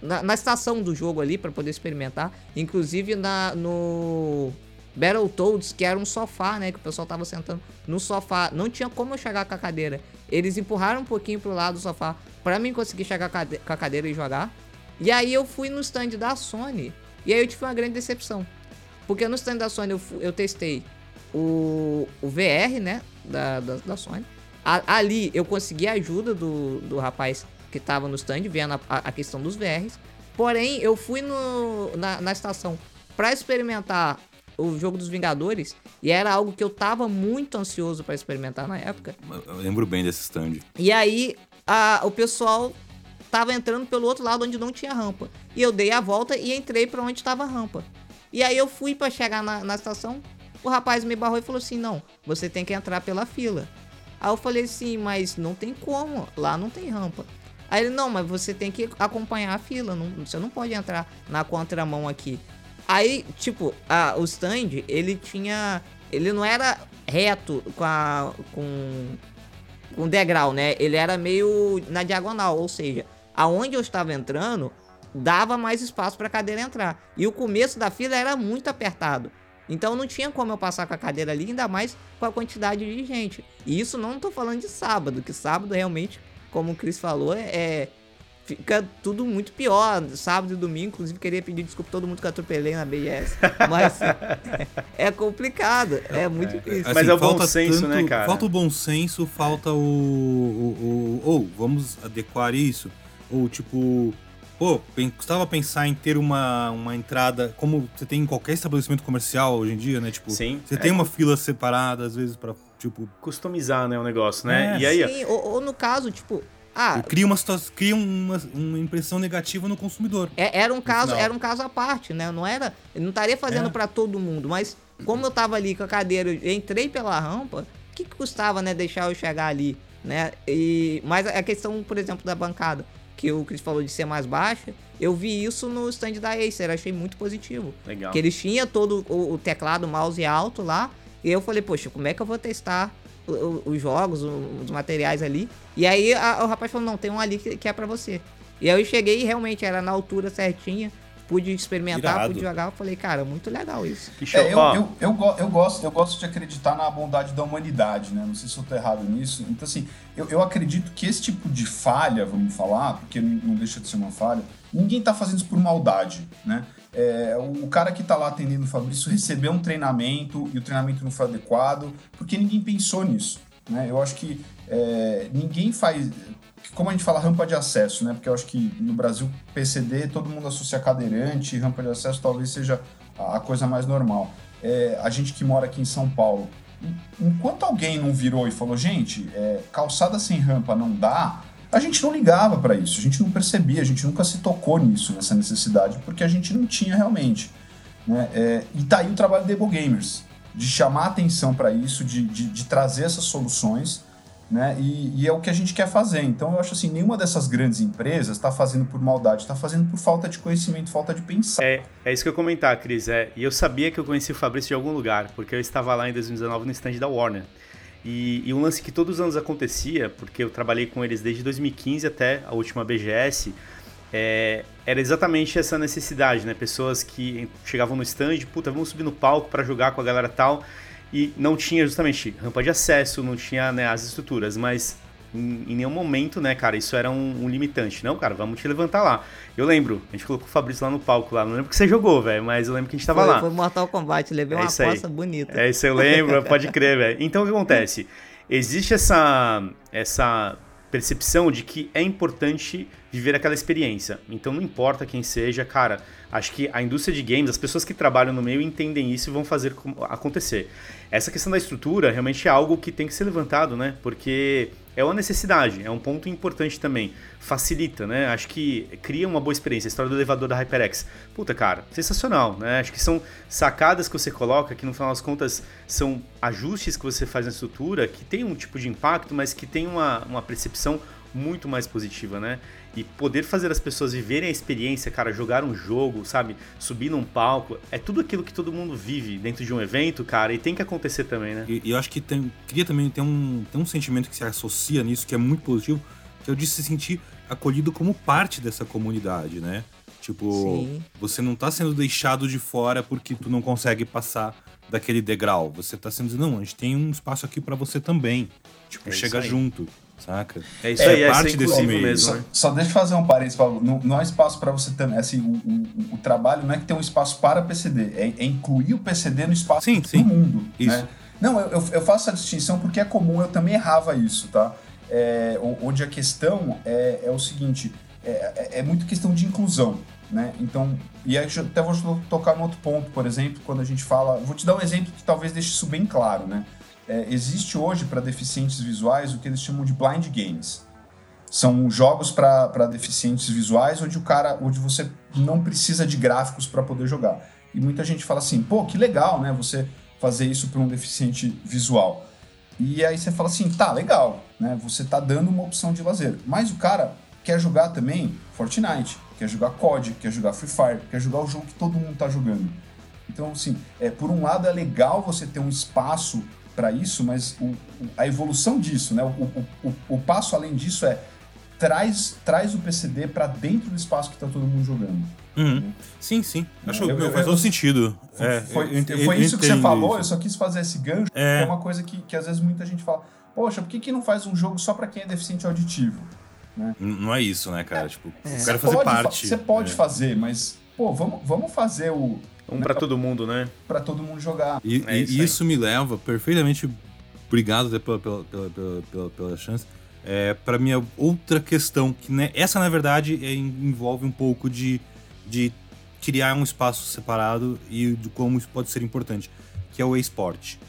na, na, estação do jogo ali para poder experimentar. Inclusive na, no Battletoads, que era um sofá, né? Que o pessoal tava sentando no sofá. Não tinha como eu chegar com a cadeira. Eles empurraram um pouquinho pro lado do sofá para mim conseguir chegar com a cadeira e jogar. E aí eu fui no stand da Sony. E aí eu tive uma grande decepção. Porque no stand da Sony eu, eu testei o, o VR, né? Da, da, da Sony. A, ali eu consegui a ajuda do, do rapaz que tava no stand, vendo a, a questão dos VRs. Porém, eu fui no, na, na estação para experimentar o jogo dos Vingadores e era algo que eu tava muito ansioso para experimentar na época. Eu lembro bem desse stand. E aí a, o pessoal tava entrando pelo outro lado onde não tinha rampa. E eu dei a volta e entrei para onde tava a rampa. E aí eu fui para chegar na, na estação, o rapaz me barrou e falou assim: "Não, você tem que entrar pela fila". Aí eu falei assim, mas não tem como, lá não tem rampa. Aí ele, não, mas você tem que acompanhar a fila, não, você não pode entrar na contramão aqui. Aí, tipo, a, o stand, ele tinha. Ele não era reto com a. com. com degrau, né? Ele era meio na diagonal, ou seja, aonde eu estava entrando, dava mais espaço para a cadeira entrar. E o começo da fila era muito apertado. Então não tinha como eu passar com a cadeira ali, ainda mais com a quantidade de gente. E isso não tô falando de sábado, que sábado realmente, como o Chris falou, é. Fica tudo muito pior. Sábado e domingo, inclusive, queria pedir desculpa a todo mundo que atropelei na BS. Mas é complicado. É muito é. difícil. Assim, Mas é o bom senso, tanto, né, cara? Falta o bom senso, falta o. Ou, oh, vamos adequar isso. Ou tipo, Pô, custava pensar em ter uma, uma entrada, como você tem em qualquer estabelecimento comercial hoje em dia, né? Tipo, Sim, você é. tem uma fila separada, às vezes, pra, tipo... Customizar, né, o negócio, né? É. E aí... Sim, ou, ou, no caso, tipo... Ah, cria uma cria uma, uma impressão negativa no consumidor. É, era um caso, era um caso à parte, né? Não era, não estaria fazendo é. para todo mundo, mas como eu tava ali com a cadeira, eu entrei pela rampa, o que, que custava, né, deixar eu chegar ali, né? E mas a questão, por exemplo, da bancada, que o Chris falou de ser mais baixa, eu vi isso no stand da Acer, achei muito positivo. Legal. Que eles tinham todo o, o teclado, mouse alto lá, e eu falei, poxa, como é que eu vou testar os jogos, os materiais ali? E aí a, o rapaz falou, não, tem um ali que, que é para você. E aí eu cheguei e realmente era na altura certinha, pude experimentar, Irado. pude jogar. Eu falei, cara, muito legal isso. É, eu, eu, eu, eu, gosto, eu gosto de acreditar na bondade da humanidade, né? Não sei se eu tô errado nisso. Então, assim, eu, eu acredito que esse tipo de falha, vamos falar, porque não deixa de ser uma falha, ninguém tá fazendo isso por maldade, né? É, o cara que tá lá atendendo o Fabrício recebeu um treinamento e o treinamento não foi adequado, porque ninguém pensou nisso. Né? Eu acho que é, ninguém faz como a gente fala rampa de acesso, né? Porque eu acho que no Brasil, PCD, todo mundo associa cadeirante, rampa de acesso talvez seja a coisa mais normal. É, a gente que mora aqui em São Paulo, enquanto alguém não virou e falou, gente, é, calçada sem rampa não dá, a gente não ligava para isso, a gente não percebia, a gente nunca se tocou nisso, nessa necessidade, porque a gente não tinha realmente. Né? É, e tá aí o trabalho da Able Gamers, de chamar atenção para isso, de, de, de trazer essas soluções né? E, e, é o que a gente quer fazer. Então eu acho assim, nenhuma dessas grandes empresas está fazendo por maldade, está fazendo por falta de conhecimento, falta de pensar. É, é isso que eu ia comentar, Cris. É, e eu sabia que eu conheci o Fabrício de algum lugar, porque eu estava lá em 2019 no stand da Warner. E, e um lance que todos os anos acontecia, porque eu trabalhei com eles desde 2015 até a última BGS, é, era exatamente essa necessidade, né? Pessoas que chegavam no stand, puta, vamos subir no palco para jogar com a galera tal e não tinha justamente rampa de acesso, não tinha né, as estruturas, mas em, em, nenhum momento, né, cara, isso era um, um, limitante. Não, cara, vamos te levantar lá. Eu lembro, a gente colocou o Fabrício lá no palco lá, não lembro que você jogou, velho, mas eu lembro que a gente tava foi, lá. Foi Mortal Kombat, levei é uma aposta bonita. É isso, eu lembro, pode crer, velho. Então o que acontece? Existe essa, essa percepção de que é importante viver aquela experiência. Então não importa quem seja, cara, acho que a indústria de games, as pessoas que trabalham no meio entendem isso e vão fazer acontecer. Essa questão da estrutura realmente é algo que tem que ser levantado, né? Porque é uma necessidade, é um ponto importante também. Facilita, né? Acho que cria uma boa experiência. A história do elevador da HyperX. Puta, cara, sensacional, né? Acho que são sacadas que você coloca, que no final das contas são ajustes que você faz na estrutura, que tem um tipo de impacto, mas que tem uma, uma percepção muito mais positiva, né? E poder fazer as pessoas viverem a experiência, cara, jogar um jogo, sabe? Subir num palco, é tudo aquilo que todo mundo vive dentro de um evento, cara, e tem que acontecer também, né? E, e eu acho que tem, queria também ter um, tem um sentimento que se associa nisso, que é muito positivo, que é o de se sentir acolhido como parte dessa comunidade, né? Tipo, Sim. você não tá sendo deixado de fora porque tu não consegue passar daquele degrau. Você tá sendo dizendo, não, a gente tem um espaço aqui para você também. Tipo, é chega junto saca? É isso é, aí, é parte desse meio. Mesmo, só, só deixa eu fazer um parênteses, Paulo. Não, não há espaço para você também. Assim, o, o, o, trabalho não é que tem um espaço para PCD, é, é incluir o PCD no espaço sim, do sim. mundo. Isso. Né? Não, eu, eu faço a distinção porque é comum, eu também errava isso, tá? É, onde a questão é, é o seguinte: é, é, é muito questão de inclusão. Né? Então, e aí até vou tocar no outro ponto, por exemplo, quando a gente fala. Vou te dar um exemplo que talvez deixe isso bem claro, né? É, existe hoje para deficientes visuais o que eles chamam de blind games. São jogos para deficientes visuais onde o cara, onde você não precisa de gráficos para poder jogar. E muita gente fala assim, pô, que legal, né? Você fazer isso para um deficiente visual. E aí você fala assim, tá, legal, né? Você tá dando uma opção de lazer. Mas o cara quer jogar também Fortnite, quer jogar COD, quer jogar Free Fire, quer jogar o jogo que todo mundo tá jogando. Então, assim, é, por um lado é legal você ter um espaço para isso, mas o, a evolução disso, né? O, o, o, o, passo além disso é traz, traz o PCD para dentro do espaço que tá todo mundo jogando. Uhum. Sim, sim. Acho que faz todo sentido. Foi, é, foi, eu, foi isso que você falou, isso. eu só quis fazer esse gancho. É, é uma coisa que, que às vezes muita gente fala, poxa, por que, que não faz um jogo só para quem é deficiente auditivo? Né? Não é isso, né, cara? Tipo, é. quero fazer parte. Você pode é. fazer, mas, pô, vamos, vamos fazer o. Um para todo mundo, né? Para todo mundo jogar. E, é isso, isso me leva perfeitamente. Obrigado pela, pela, pela, pela, pela chance. É, para minha outra questão, que né, essa na verdade é, envolve um pouco de, de criar um espaço separado e de como isso pode ser importante, que é o esporte.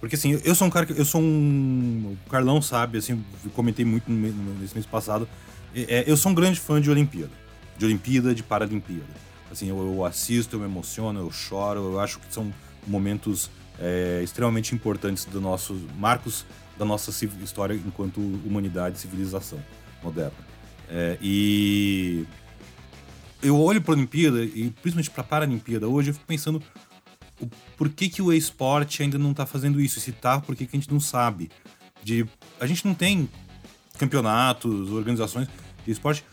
Porque assim, eu sou um cara que. Eu sou um. O Carlão sabe, assim, comentei muito nesse mês passado. É, eu sou um grande fã de Olimpíada. De Olimpíada, de Paralimpíada. Assim, eu, eu assisto, eu me emociono, eu choro, eu acho que são momentos é, extremamente importantes do nosso. marcos da nossa história enquanto humanidade e civilização moderna. É, e eu olho para a Olimpíada e principalmente para a Paralimpíada hoje, eu fico pensando o, por que, que o esporte ainda não está fazendo isso? Se tá, por que, que a gente não sabe? De, a gente não tem campeonatos, organizações de esporte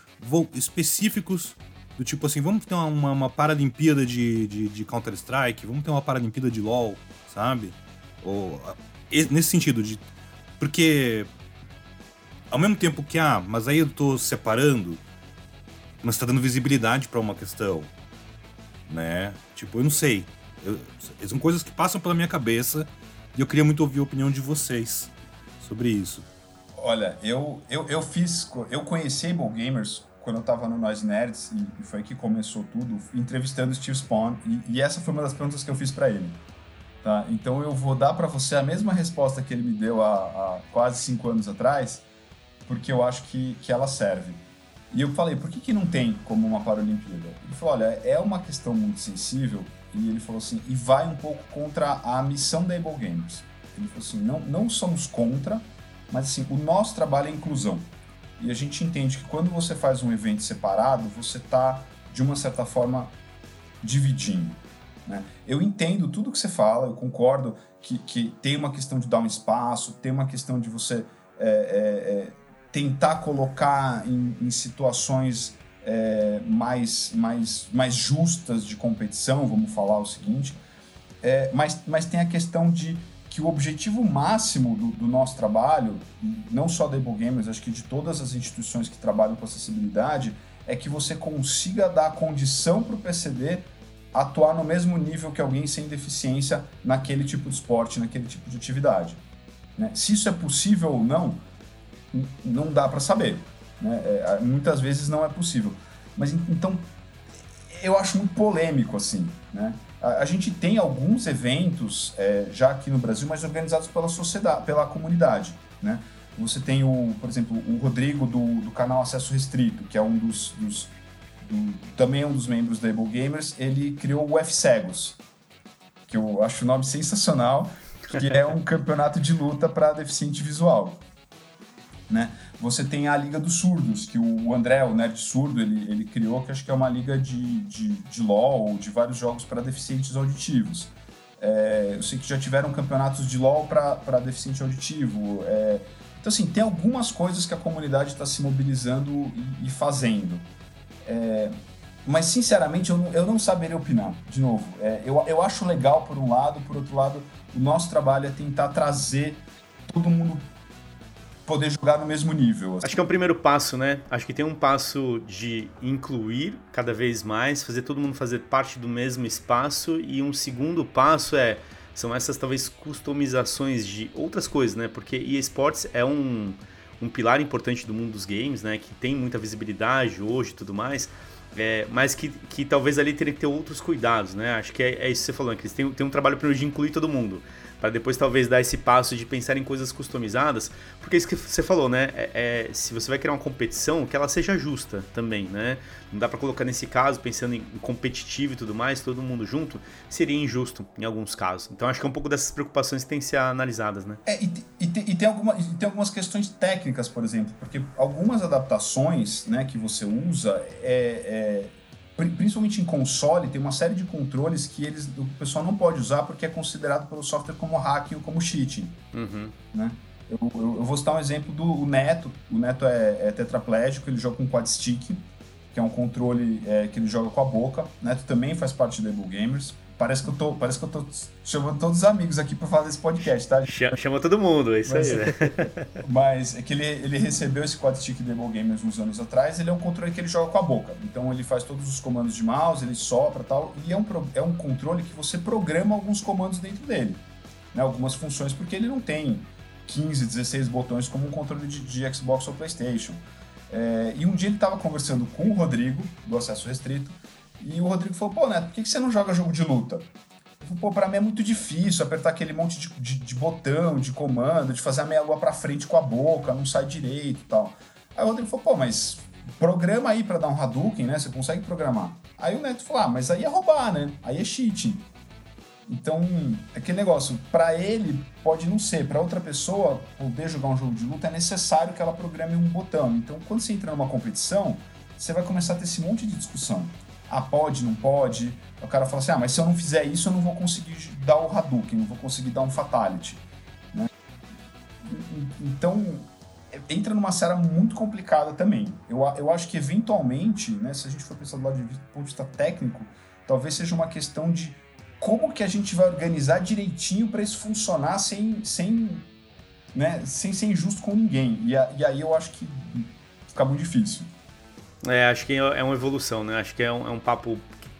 específicos do tipo assim, vamos ter uma, uma Paralimpíada de, de, de Counter-Strike, vamos ter uma Paralimpíada de LoL, sabe? Ou, nesse sentido, de. Porque ao mesmo tempo que, ah, mas aí eu tô separando, mas tá dando visibilidade para uma questão, né? Tipo, eu não sei. Eu, são coisas que passam pela minha cabeça e eu queria muito ouvir a opinião de vocês sobre isso. Olha, eu, eu, eu fiz. Eu conheci Able Gamers quando eu tava no Nós Nerds, e, foi que começou tudo, entrevistando o Steve Spawn, e, e, essa foi uma das perguntas que eu fiz para ele. Tá? Então eu vou dar para você a mesma resposta que ele me deu há, há, quase cinco anos atrás, porque eu acho que, que ela serve. E eu falei, por que, que não tem como uma Paralimpíada? Ele falou, olha, é uma questão muito sensível, e ele falou assim, e vai um pouco contra a missão da Able Games. Ele falou assim, não, não somos contra, mas assim, o nosso trabalho é inclusão. E a gente entende que quando você faz um evento separado, você está, de uma certa forma, dividindo. Né? Eu entendo tudo que você fala, eu concordo que, que tem uma questão de dar um espaço, tem uma questão de você é, é, é, tentar colocar em, em situações é, mais, mais, mais justas de competição, vamos falar o seguinte, é, mas, mas tem a questão de que o objetivo máximo do, do, nosso trabalho, não só da Gamers, acho que de todas as instituições que trabalham com acessibilidade, é que você consiga dar condição para o PCD atuar no mesmo nível que alguém sem deficiência naquele tipo de esporte, naquele tipo de atividade. Né? Se isso é possível ou não, não dá para saber. Né? É, muitas vezes não é possível. Mas então, eu acho muito polêmico assim. Né? A, a gente tem alguns eventos é, já aqui no Brasil, mas organizados pela sociedade, pela comunidade. Né? Você tem, o, por exemplo, o Rodrigo do, do canal Acesso Restrito, que é um dos, dos do, também é um dos membros da Able Gamers. Ele criou o F-Cegos, que eu acho o nome sensacional, que é um campeonato de luta para deficiente visual. Né? Você tem a Liga dos Surdos, que o André, o Nerd Surdo, ele, ele criou, que acho que é uma liga de, de, de LOL, de vários jogos para deficientes auditivos. É, eu sei que já tiveram campeonatos de LOL para deficiente auditivo. É, então, assim, tem algumas coisas que a comunidade está se mobilizando e, e fazendo. É, mas, sinceramente, eu não, eu não saberia opinar. De novo, é, eu, eu acho legal por um lado, por outro lado, o nosso trabalho é tentar trazer todo mundo poder jogar no mesmo nível. Assim. Acho que é o primeiro passo, né? Acho que tem um passo de incluir cada vez mais, fazer todo mundo fazer parte do mesmo espaço, e um segundo passo é são essas talvez customizações de outras coisas, né? Porque eSports é um, um pilar importante do mundo dos games, né? Que tem muita visibilidade hoje e tudo mais. É, mas que, que talvez ali teria que ter outros cuidados, né? Acho que é, é isso que você falou, né? Cris? Tem, tem um trabalho primeiro de incluir todo mundo. Para depois talvez dar esse passo de pensar em coisas customizadas, porque é isso que você falou, né? É, é, se você vai criar uma competição, que ela seja justa também, né? Não dá para colocar nesse caso, pensando em competitivo e tudo mais, todo mundo junto, seria injusto em alguns casos. Então acho que é um pouco dessas preocupações que têm que ser analisadas, né? É, e, e, e, tem alguma, e tem algumas questões técnicas, por exemplo, porque algumas adaptações né, que você usa é, é principalmente em console, tem uma série de controles que eles, o pessoal não pode usar porque é considerado pelo software como hacking ou como cheating. Uhum. Né? Eu, eu, eu, vou citar um exemplo do Neto. O Neto é, é tetraplégico, ele joga com quad stick, que é um controle é, que ele joga com a boca. O Neto também faz parte do Able Gamers. Parece que eu tô, parece que eu tô chamando todos os amigos aqui para falar desse podcast, tá? Chama, todo mundo, é isso mas, aí, né? mas é que ele, ele recebeu esse quad stick Demo Gamers uns anos atrás, ele é um controle que ele joga com a boca. Então ele faz todos os comandos de mouse, ele sopra tal, e é um, é um controle que você programa alguns comandos dentro dele. Né? Algumas funções, porque ele não tem 15, 16 botões como um controle de, de Xbox ou Playstation. É, e um dia ele estava conversando com o Rodrigo, do Acesso Restrito, e o Rodrigo falou, pô, Neto, por que você não joga jogo de luta? Pô, pra mim é muito difícil apertar aquele monte de, de, de botão, de comando, de fazer a meia lua pra frente com a boca, não sai direito e tal. Aí o Rodrigo falou, pô, mas programa aí para dar um Hadouken, né? Você consegue programar. Aí o Neto falou, ah, mas aí é roubar, né? Aí é cheating. Então, aquele negócio, para ele pode não ser, para outra pessoa poder jogar um jogo de luta é necessário que ela programe um botão. Então, quando você entra numa competição, você vai começar a ter esse monte de discussão ah, pode, não pode. O cara fala assim, ah, mas se eu não fizer isso, eu não vou conseguir dar o Hadouken, não vou conseguir dar um Fatality. Né? Então, entra numa série muito complicada também. Eu, eu acho que, eventualmente, né, se a gente for pensar do lado de ponto de vista técnico, talvez seja uma questão de como que a gente vai organizar direitinho para isso funcionar sem, sem, né, sem ser injusto com ninguém. E, a, e aí eu acho que fica muito difícil. É, acho que é uma evolução, né? Acho que é um, é um papo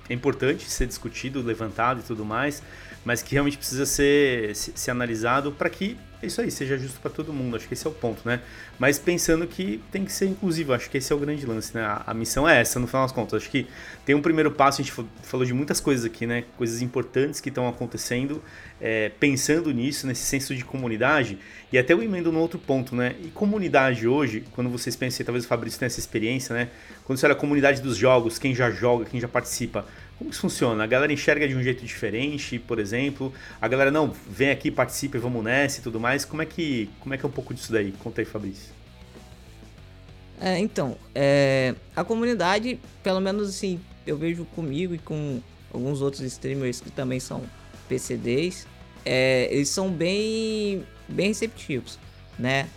é importante ser discutido, levantado e tudo mais, mas que realmente precisa ser, ser, ser analisado para que isso aí seja justo para todo mundo. Acho que esse é o ponto, né? Mas pensando que tem que ser inclusivo, acho que esse é o grande lance, né? A, a, missão é essa, no final das contas. Acho que tem um primeiro passo, a gente falou de muitas coisas aqui, né? Coisas importantes que estão acontecendo, é, pensando nisso, nesse senso de comunidade, e até eu emendo no outro ponto, né? E comunidade hoje, quando vocês pensam, talvez o Fabrício tenha essa experiência, né? Quando você olha a comunidade dos jogos, quem já joga, quem já participa, como isso funciona? A galera enxerga de um jeito diferente, por exemplo? A galera, não, vem aqui, participa e vamos nessa e tudo mais. Como é que, como é, que é um pouco disso daí? Conta aí, Fabrício. É, então, é, a comunidade, pelo menos assim, eu vejo comigo e com alguns outros streamers que também são PCDs, é, eles são bem, bem receptivos, né?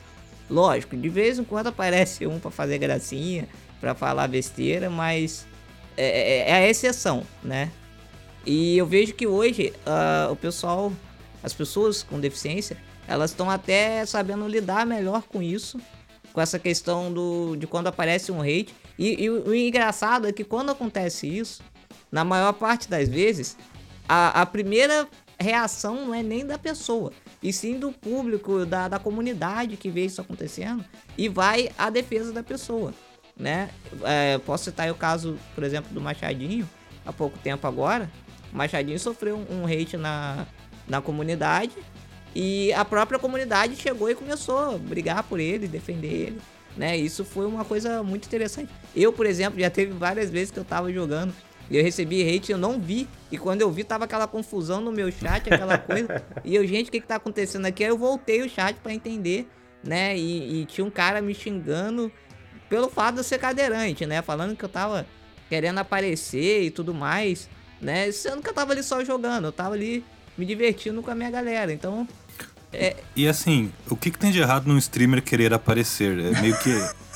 Lógico, de vez em quando aparece um para fazer gracinha, para falar besteira, mas é, é, é, a exceção, né? E eu vejo que hoje uh, o pessoal, as pessoas com deficiência, elas estão até sabendo lidar melhor com isso, com essa questão do, de quando aparece um hate. E, e o, o engraçado é que quando acontece isso, na maior parte das vezes, a, a primeira reação não é nem da pessoa, e sim do público, da, da comunidade que vê isso acontecendo e vai à defesa da pessoa, né? É, posso citar o caso, por exemplo, do Machadinho, há pouco tempo agora. O Machadinho sofreu um, hate na, na comunidade e a própria comunidade chegou e começou a brigar por ele, defender ele. Né? Isso foi uma coisa muito interessante. Eu, por exemplo, já teve várias vezes que eu tava jogando e eu recebi hate, eu não vi. E quando eu vi, tava aquela confusão no meu chat, aquela coisa. e eu, gente, o que que tá acontecendo aqui? Aí eu voltei o chat para entender, né? E, e, tinha um cara me xingando pelo fato de eu ser cadeirante, né? Falando que eu tava querendo aparecer e tudo mais, né? Sendo que eu tava ali só jogando, eu tava ali me divertindo com a minha galera. Então. É... E assim, o que, que tem de errado num streamer querer aparecer? É meio que.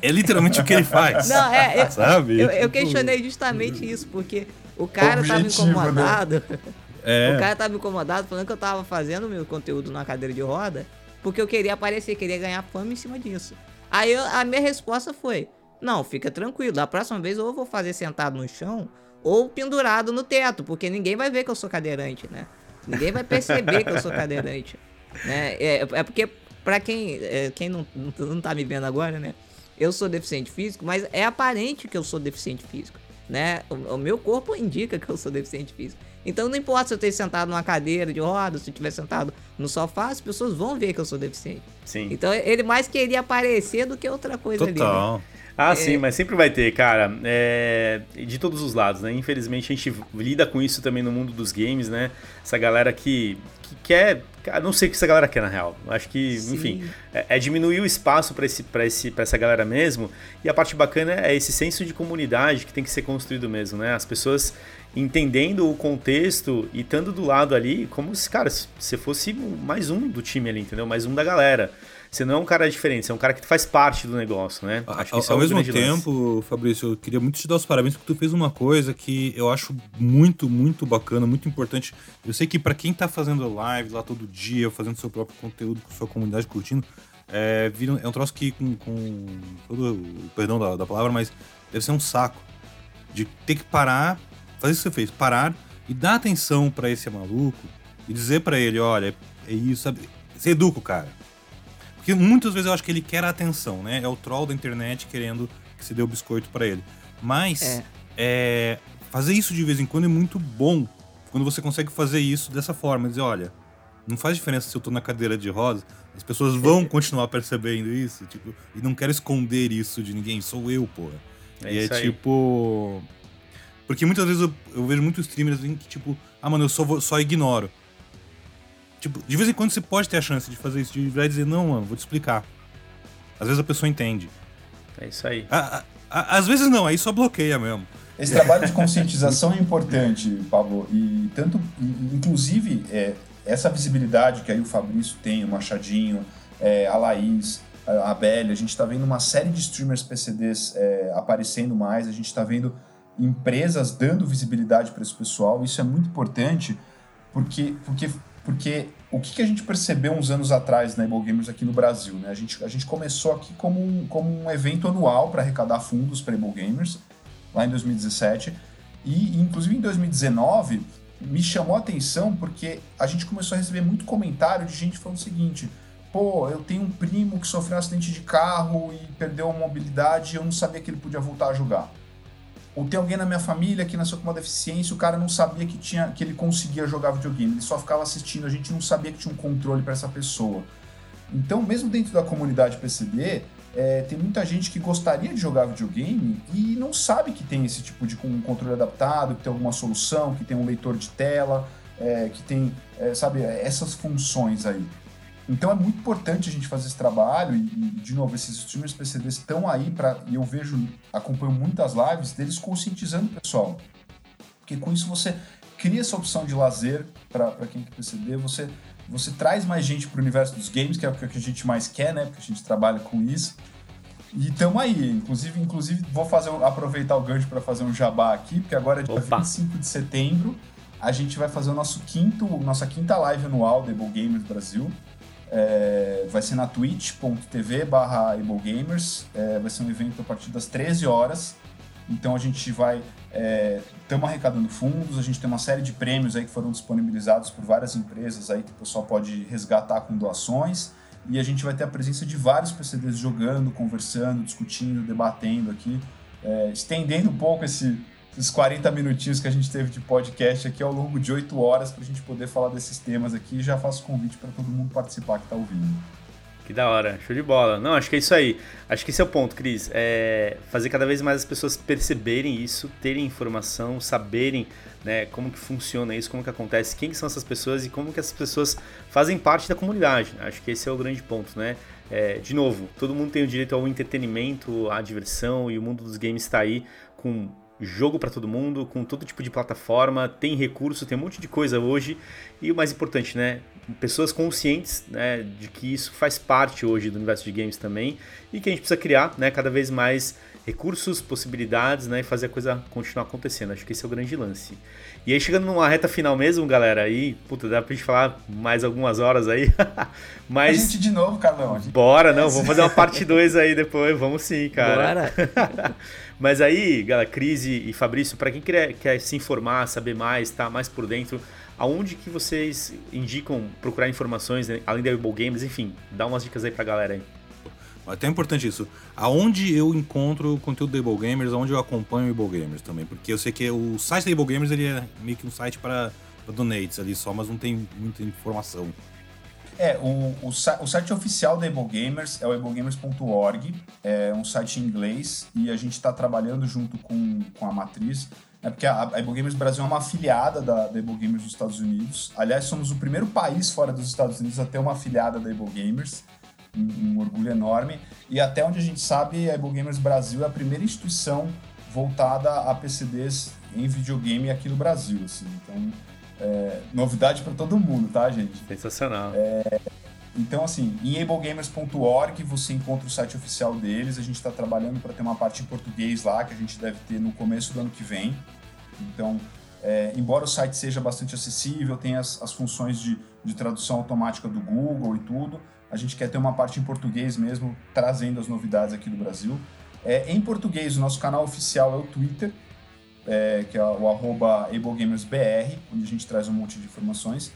É literalmente o que ele faz. Não, é. Eu, sabe? Eu, eu questionei justamente isso, porque o cara Objetivo, tava né? incomodado. Né? É. O cara tava incomodado falando que eu tava fazendo meu conteúdo na cadeira de roda porque eu queria aparecer, queria ganhar fama em cima disso. Aí eu, a minha resposta foi: Não, fica tranquilo, da próxima vez ou eu vou fazer sentado no chão ou pendurado no teto, porque ninguém vai ver que eu sou cadeirante, né? Ninguém vai perceber que eu sou cadeirante. Né? É, é porque, pra quem, é, quem não, não tá me vendo agora, né? Eu sou deficiente físico, mas é aparente que eu sou deficiente físico. né? O, o, meu corpo indica que eu sou deficiente físico. Então não importa se eu esteja sentado numa cadeira de roda, se eu estiver sentado no sofá, as pessoas vão ver que eu sou deficiente. Sim. Então ele mais queria aparecer do que outra coisa Total. ali. Né? Ah, é... sim, mas sempre vai ter, cara. É... De todos os lados, né? Infelizmente a gente lida com isso também no mundo dos games, né? Essa galera que, que quer. Não sei o que essa galera quer, na real. Acho que, sim. enfim, é, é, diminuir o espaço para esse, esse, essa galera mesmo. E a parte bacana é esse senso de comunidade que tem que ser construído mesmo, né? As pessoas entendendo o contexto e estando do lado ali, como se, cara, se você fosse mais um do time ali, entendeu? Mais um da galera. Você não é um cara diferente, você é um cara que faz parte do negócio, né? Acho ao, é ao mesmo tempo, lance. Fabrício, eu queria muito te dar os parabéns porque tu fez uma coisa que eu acho muito, muito bacana, muito importante. Eu sei que para quem tá fazendo live lá todo dia, fazendo seu próprio conteúdo com sua comunidade curtindo, é, é um troço que, com, com todo o perdão da, da palavra, mas deve ser um saco de ter que parar, fazer isso que você fez, parar e dar atenção para esse maluco e dizer para ele, olha, é isso, sabe? Você educa o cara porque muitas vezes eu acho que ele quer a atenção, né? É o troll da internet querendo que se dê o biscoito para ele. Mas é. É, fazer isso de vez em quando é muito bom. Quando você consegue fazer isso dessa forma, dizer, olha, não faz diferença se eu tô na cadeira de rosa, as pessoas vão continuar percebendo isso, tipo, e não quero esconder isso de ninguém, sou eu, porra. É e é aí. tipo. Porque muitas vezes eu, eu vejo muitos streamers que, tipo, ah, mano, eu só, só ignoro. Tipo, de vez em quando você pode ter a chance de fazer isso, de virar e dizer, não, mano, vou te explicar. Às vezes a pessoa entende. É isso aí. A, a, a, às vezes não, aí só bloqueia mesmo. Esse trabalho de conscientização é importante, Pablo, e tanto, inclusive, é, essa visibilidade que aí o Fabrício tem, o Machadinho, é, a Laís, a, a Bélia, a gente está vendo uma série de streamers PCDs é, aparecendo mais, a gente está vendo empresas dando visibilidade para esse pessoal, isso é muito importante, porque, porque porque o que, que a gente percebeu uns anos atrás na Able Gamers aqui no Brasil? Né? A, gente, a gente começou aqui como um, como um evento anual para arrecadar fundos para Able Gamers, lá em 2017, e inclusive em 2019 me chamou a atenção porque a gente começou a receber muito comentário de gente falando o seguinte: pô, eu tenho um primo que sofreu um acidente de carro e perdeu a mobilidade e eu não sabia que ele podia voltar a jogar. Ou tem alguém na minha família que nasceu com uma deficiência, o cara não sabia que, tinha, que ele conseguia jogar videogame, ele só ficava assistindo, a gente não sabia que tinha um controle para essa pessoa. Então, mesmo dentro da comunidade PCD, é, tem muita gente que gostaria de jogar videogame e não sabe que tem esse tipo de um controle adaptado, que tem alguma solução, que tem um leitor de tela, é, que tem, é, sabe, essas funções aí. Então é muito importante a gente fazer esse trabalho e, de novo, esses streamers PCDs estão aí para e eu vejo, acompanho muitas lives deles conscientizando o pessoal. Porque com isso você cria essa opção de lazer para quem quer PCD, você você traz mais gente para o universo dos games, que é o que a gente mais quer, né? Porque a gente trabalha com isso. E estamos aí. Inclusive, inclusive vou fazer aproveitar o gancho para fazer um jabá aqui, porque agora é dia Opa. 25 de setembro. A gente vai fazer o nosso quinto, nossa quinta live anual da Able Gamers Brasil. É, vai ser na twitch.tv barra Gamers. É, vai ser um evento a partir das 13 horas. Então a gente vai. Estamos é, arrecadando fundos, a gente tem uma série de prêmios aí que foram disponibilizados por várias empresas aí que o pessoal pode resgatar com doações. E a gente vai ter a presença de vários PCDs jogando, conversando, discutindo, debatendo aqui, é, estendendo um pouco esse, esses 40 minutinhos que a gente teve de podcast aqui ao longo de 8 horas para a gente poder falar desses temas aqui. Já faço convite para todo mundo participar que está ouvindo. Que da hora, show de bola. Não, acho que é isso aí. Acho que esse é o ponto, Cris. É fazer cada vez mais as pessoas perceberem isso, terem informação, saberem né, como que funciona isso, como que acontece, quem que são essas pessoas e como que essas pessoas fazem parte da comunidade. Acho que esse é o grande ponto, né? É, de novo, todo mundo tem o direito ao entretenimento, à diversão e o mundo dos games está aí com jogo para todo mundo, com todo tipo de plataforma, tem recurso, tem um monte de coisa hoje. E o mais importante, né? Pessoas conscientes né, de que isso faz parte hoje do universo de games também e que a gente precisa criar né, cada vez mais recursos, possibilidades né, e fazer a coisa continuar acontecendo. Acho que esse é o grande lance. E aí, chegando numa reta final mesmo, galera, aí, puta, dá pra gente falar mais algumas horas aí. Mas. A gente de novo, Carlão. Bora, não, vamos fazer uma parte 2 aí depois, vamos sim, cara. Bora! Mas aí, galera, Cris e Fabrício, para quem quer, quer se informar, saber mais, estar tá mais por dentro, aonde que vocês indicam procurar informações, né? além da Able Games, enfim, dá umas dicas aí pra galera aí. Até é importante isso. Aonde eu encontro o conteúdo da Able Gamers, aonde eu acompanho o Able Gamers também. Porque eu sei que o site da Able Gamers ele é meio que um site para donates ali só, mas não tem muita informação. É, o, o, o site oficial da Able Gamers é o ablegamers.org, é um site em inglês e a gente está trabalhando junto com, com a matriz, é porque a, a Able Gamers Brasil é uma afiliada da, da Able Gamers dos Estados Unidos. Aliás, somos o primeiro país fora dos Estados Unidos a ter uma afiliada da Able Gamers, um, um orgulho enorme. E até onde a gente sabe, a Able Gamers Brasil é a primeira instituição voltada a PCDs em videogame aqui no Brasil, assim. Então, é, novidade para todo mundo, tá, gente? Sensacional. É, então, assim, em ablegamers.org você encontra o site oficial deles. A gente está trabalhando para ter uma parte em português lá, que a gente deve ter no começo do ano que vem. Então, é, embora o site seja bastante acessível, tem as, as funções de, de tradução automática do Google e tudo, a gente quer ter uma parte em português mesmo, trazendo as novidades aqui do Brasil. É, em português, o nosso canal oficial é o Twitter, é, que é o arroba ablegamersbr, onde a gente traz um monte de informações.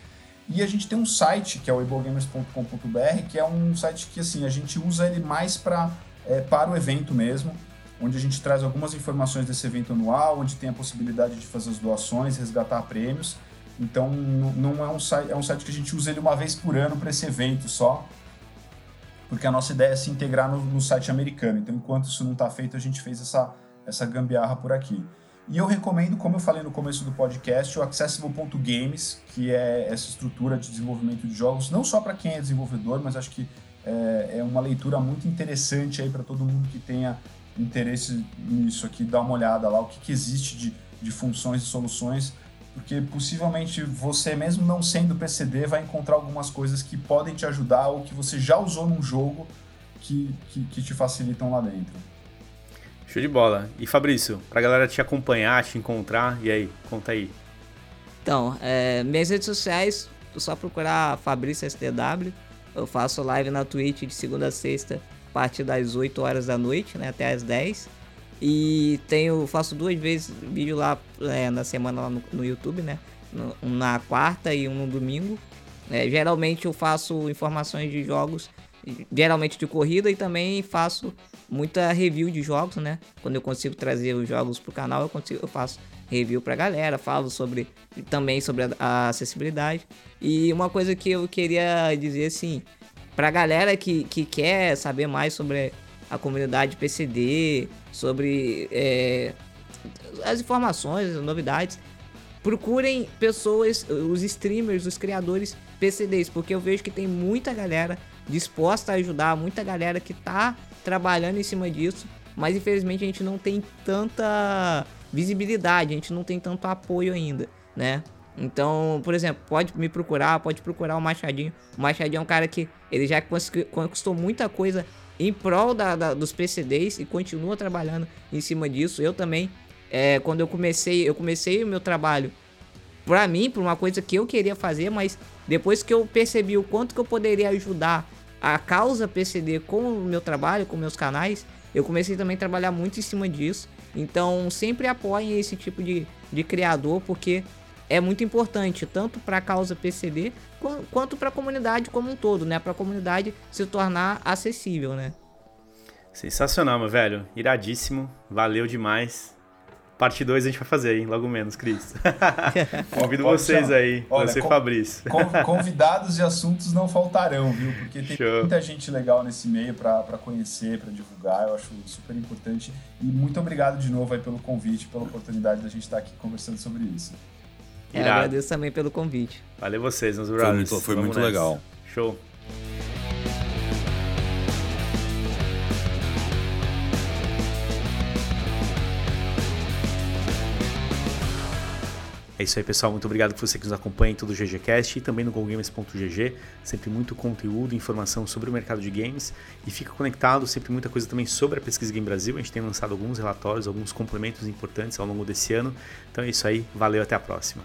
E a gente tem um site, que é o ablegamers.com.br, que é um site que assim, a gente usa ele mais pra, é, para o evento mesmo, onde a gente traz algumas informações desse evento anual, onde tem a possibilidade de fazer as doações, resgatar prêmios. Então não é um site, é um site que a gente usa ele uma vez por ano para esse evento só, porque a nossa ideia é se integrar no, no site americano. Então enquanto isso não está feito, a gente fez essa, essa gambiarra por aqui. E eu recomendo, como eu falei no começo do podcast, o Accessible.games, que é essa estrutura de desenvolvimento de jogos, não só para quem é desenvolvedor, mas acho que é, é uma leitura muito interessante aí para todo mundo que tenha interesse nisso aqui, dar uma olhada lá, o que, que existe de, de funções e soluções, porque possivelmente você mesmo não sendo PCD vai encontrar algumas coisas que podem te ajudar ou que você já usou num jogo que, que, que te facilitam lá dentro. Show de bola. E Fabrício, pra galera te acompanhar, te encontrar, e aí, conta aí. Então, é, minhas redes sociais, só procurar Fabrício STW. Eu faço live na Twitch de segunda a sexta, a partir das 8 horas da noite, né, até as 10. E tenho, faço duas vezes vídeo lá é, na semana lá no, no YouTube, né? Um na quarta e um no domingo. É, geralmente eu faço informações de jogos geralmente de corrida e também faço muita review de jogos, né? Quando eu consigo trazer os jogos pro canal, eu consigo eu faço review pra galera, falo sobre também sobre a, a acessibilidade. E uma coisa que eu queria dizer assim, pra galera que, que quer saber mais sobre a comunidade PCD, sobre é, as informações, as novidades, procurem pessoas, os streamers, os criadores PCDs, porque eu vejo que tem muita galera disposta a ajudar, muita galera que tá trabalhando em cima disso, mas infelizmente a gente não tem tanta visibilidade, a gente não tem tanto apoio ainda, né? Então, por exemplo, pode me procurar, pode procurar o Machadinho. O Machadinho é um cara que ele já conquistou muita coisa em prol da, da, dos PCDs e continua trabalhando em cima disso. Eu também, é, quando eu comecei, eu comecei o meu trabalho para mim, por uma coisa que eu queria fazer, mas depois que eu percebi o quanto que eu poderia ajudar a causa PCD com o meu trabalho, com meus canais, eu comecei também a trabalhar muito em cima disso. Então, sempre apoiem esse tipo de, de criador, porque é muito importante, tanto para a causa PCD, quanto para a comunidade como um todo, né? Para a comunidade se tornar acessível, né? Sensacional, meu velho. Iradíssimo. Valeu demais. Parte 2 a gente vai fazer, hein? Logo menos, Cris. Convido Pode vocês chamar. aí, Olha, você e Fabrício. Convidados e assuntos não faltarão, viu? Porque tem Show. muita gente legal nesse meio para conhecer, para divulgar. Eu acho super importante. E muito obrigado de novo aí pelo convite, pela oportunidade da gente estar aqui conversando sobre isso. É, agradeço também pelo convite. Valeu vocês, meus brothers. Foi muito, foi muito legal. Show. É isso aí, pessoal. Muito obrigado por você que nos acompanha em todo o GGCast e também no GoGames.gg. Sempre muito conteúdo, informação sobre o mercado de games. E fica conectado, sempre muita coisa também sobre a Pesquisa Game Brasil. A gente tem lançado alguns relatórios, alguns complementos importantes ao longo desse ano. Então é isso aí. Valeu, até a próxima.